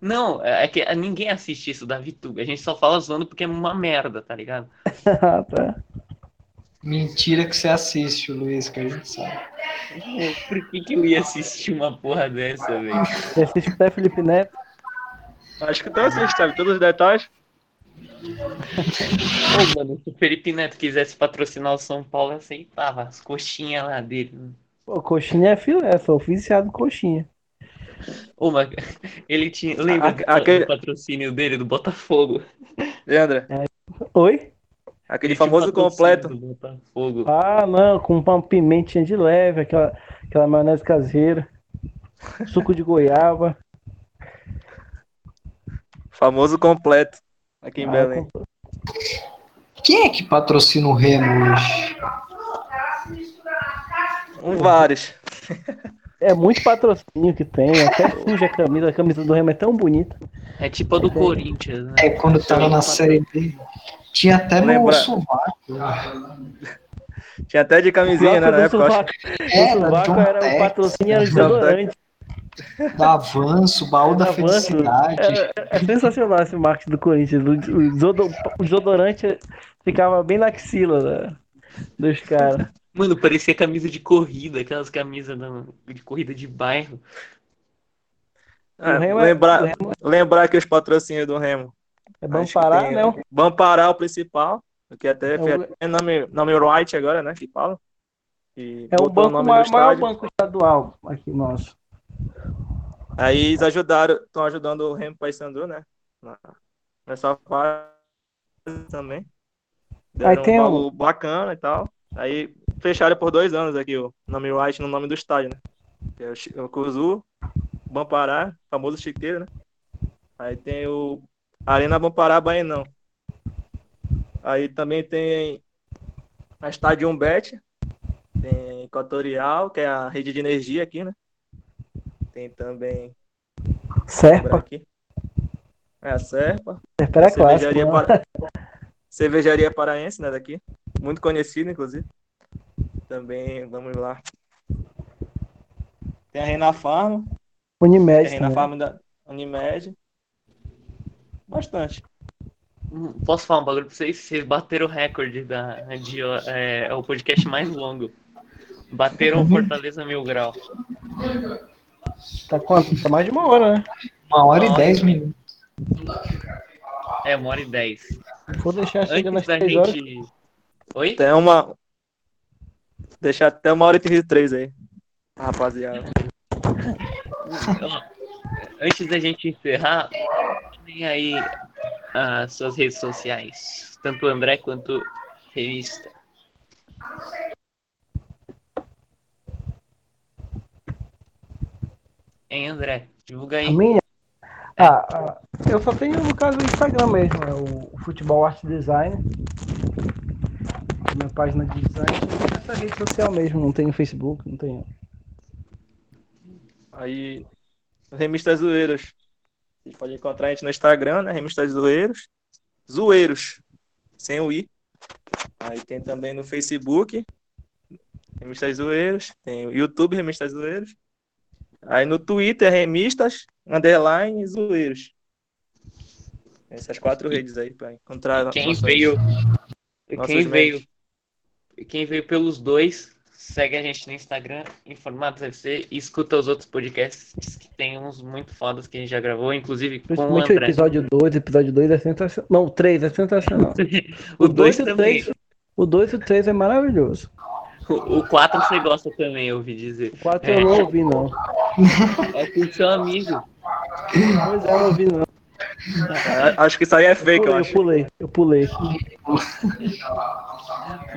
Não, é que ninguém assiste isso da VTube. A gente só fala zoando porque é uma merda, tá ligado? Ah, tá. Mentira que você assiste, Luiz, que a gente sabe. Por que, que eu ia assistir uma porra dessa, velho? Você assiste até Felipe Neto. Acho que então assim, sabe todos os detalhes. Ô, mano, se o Felipe Neto quisesse patrocinar o São Paulo, eu aceitava. As coxinhas lá dele. Pô, coxinha é filé, sou oficiado em coxinha. Ô, mas ele tinha. Lembra do- aquele- do patrocínio dele, do Botafogo? Leandra, Oi? Aquele famoso completo. Botafogo. Ah, não, com uma pimentinha de leve, aquela, aquela maionese caseira, suco de goiaba. Famoso completo. Aqui em Ah, Belém. com- Quem é que patrocina o Remo hoje? Um vários. É muito patrocínio que tem, até suja a camisa, a camisa do Remo é tão bonita. É tipo a do Corinthians, né? É quando tava na série B. Tinha até no Lembra- sovaco. Tinha até de camisinha, né? Na época, sovaco, É, o da sovaco era o Tex, patrocínio desodorante. Da Avanço, Baú da Avanço. Felicidade. É, é sensacional esse marketing do Corinthians. O, o desodo- o desodorante ficava bem na axila da- dos caras. Mano, parecia camisa de corrida, aquelas camisas de corrida de bairro. É, é- lembrar, Remo lembrar que os patrocínios do Remo. É que parar, tem, né? Vamos parar o principal, que até É o- nome, nome right agora, né? Que fala. E É o banco nome no maior, maior banco estadual aqui nosso. Aí eles ajudaram, estão ajudando o Remo Paysandu, né? Nessa fase também. Deram Aí tem um o- valor bacana e tal. Aí fecharam por dois anos aqui o nome right no nome do estádio, né? Que é o, o Cuzu, Bampará, famoso chiqueiro, né? Aí tem o Arena Bampará Baenão. Aí também tem a Estádio Bet, tem Equatorial, que é a rede de energia aqui, né? Tem também Serpa. aqui. É a Serpa. Serpa clássico. Cervejaria, né? para... Cervejaria Paraense, né, daqui. Muito conhecida, inclusive. Também, vamos lá. Tem a Reina Farma. Tem a Unimed Reina também. Farma da Unimed. Bastante. Hum, Posso falar um bagulho pra vocês? Vocês bateram o recorde da, de, é, é o podcast mais longo. Bateram o Fortaleza Mil Grau. Tá quanto? Tá mais de uma hora, né? Uma hora e dez minutos. É, uma hora e dez. Vou deixar chegando Antes às da três horas. gente. Oi? Tem uma. Deixar até uma hora e 33 aí. Rapaziada. Antes da gente encerrar, tem aí as suas redes sociais. Tanto o André quanto revista. Hein, André? Divulga aí. A minha? Ah, ah, eu só tenho, no caso, o Instagram mesmo, é o, Futebol Art Design. Minha página de design. Essa rede social mesmo, não tenho Facebook, não tenho. Aí, Remistas Zoeiros. Você pode encontrar a gente no Instagram, né? Remistas Zoeiros. Zoeiros, sem o I. Aí tem também no Facebook, Remistas Zoeiros. Tem o YouTube, Remistas Zoeiros. Aí no Twitter, Remistas, underline, Zoeiros. Essas quatro redes aí para encontrar. Quem nossos- veio, nossos quem membros. veio, quem veio pelos dois, segue a gente no Instagram, Informados FC, e escuta os outros podcasts que tem uns muito fodas que a gente já gravou, inclusive com o Principalmente o André. episódio 2, episódio 2 é sensacional. Não, o 3 é sensacional. O 2 dois e o também. três- O 2 e o 3 é maravilhoso. O 4 você gosta também, eu ouvi dizer. O 4 eu não ouvi, não. É com seu amigo. Pois é, eu não ouvi, não. Ah, Acho que isso aí é fake, eu Eu acho. pulei, eu pulei.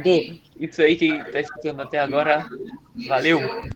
Bom, isso aí quem tá escutando até agora, valeu.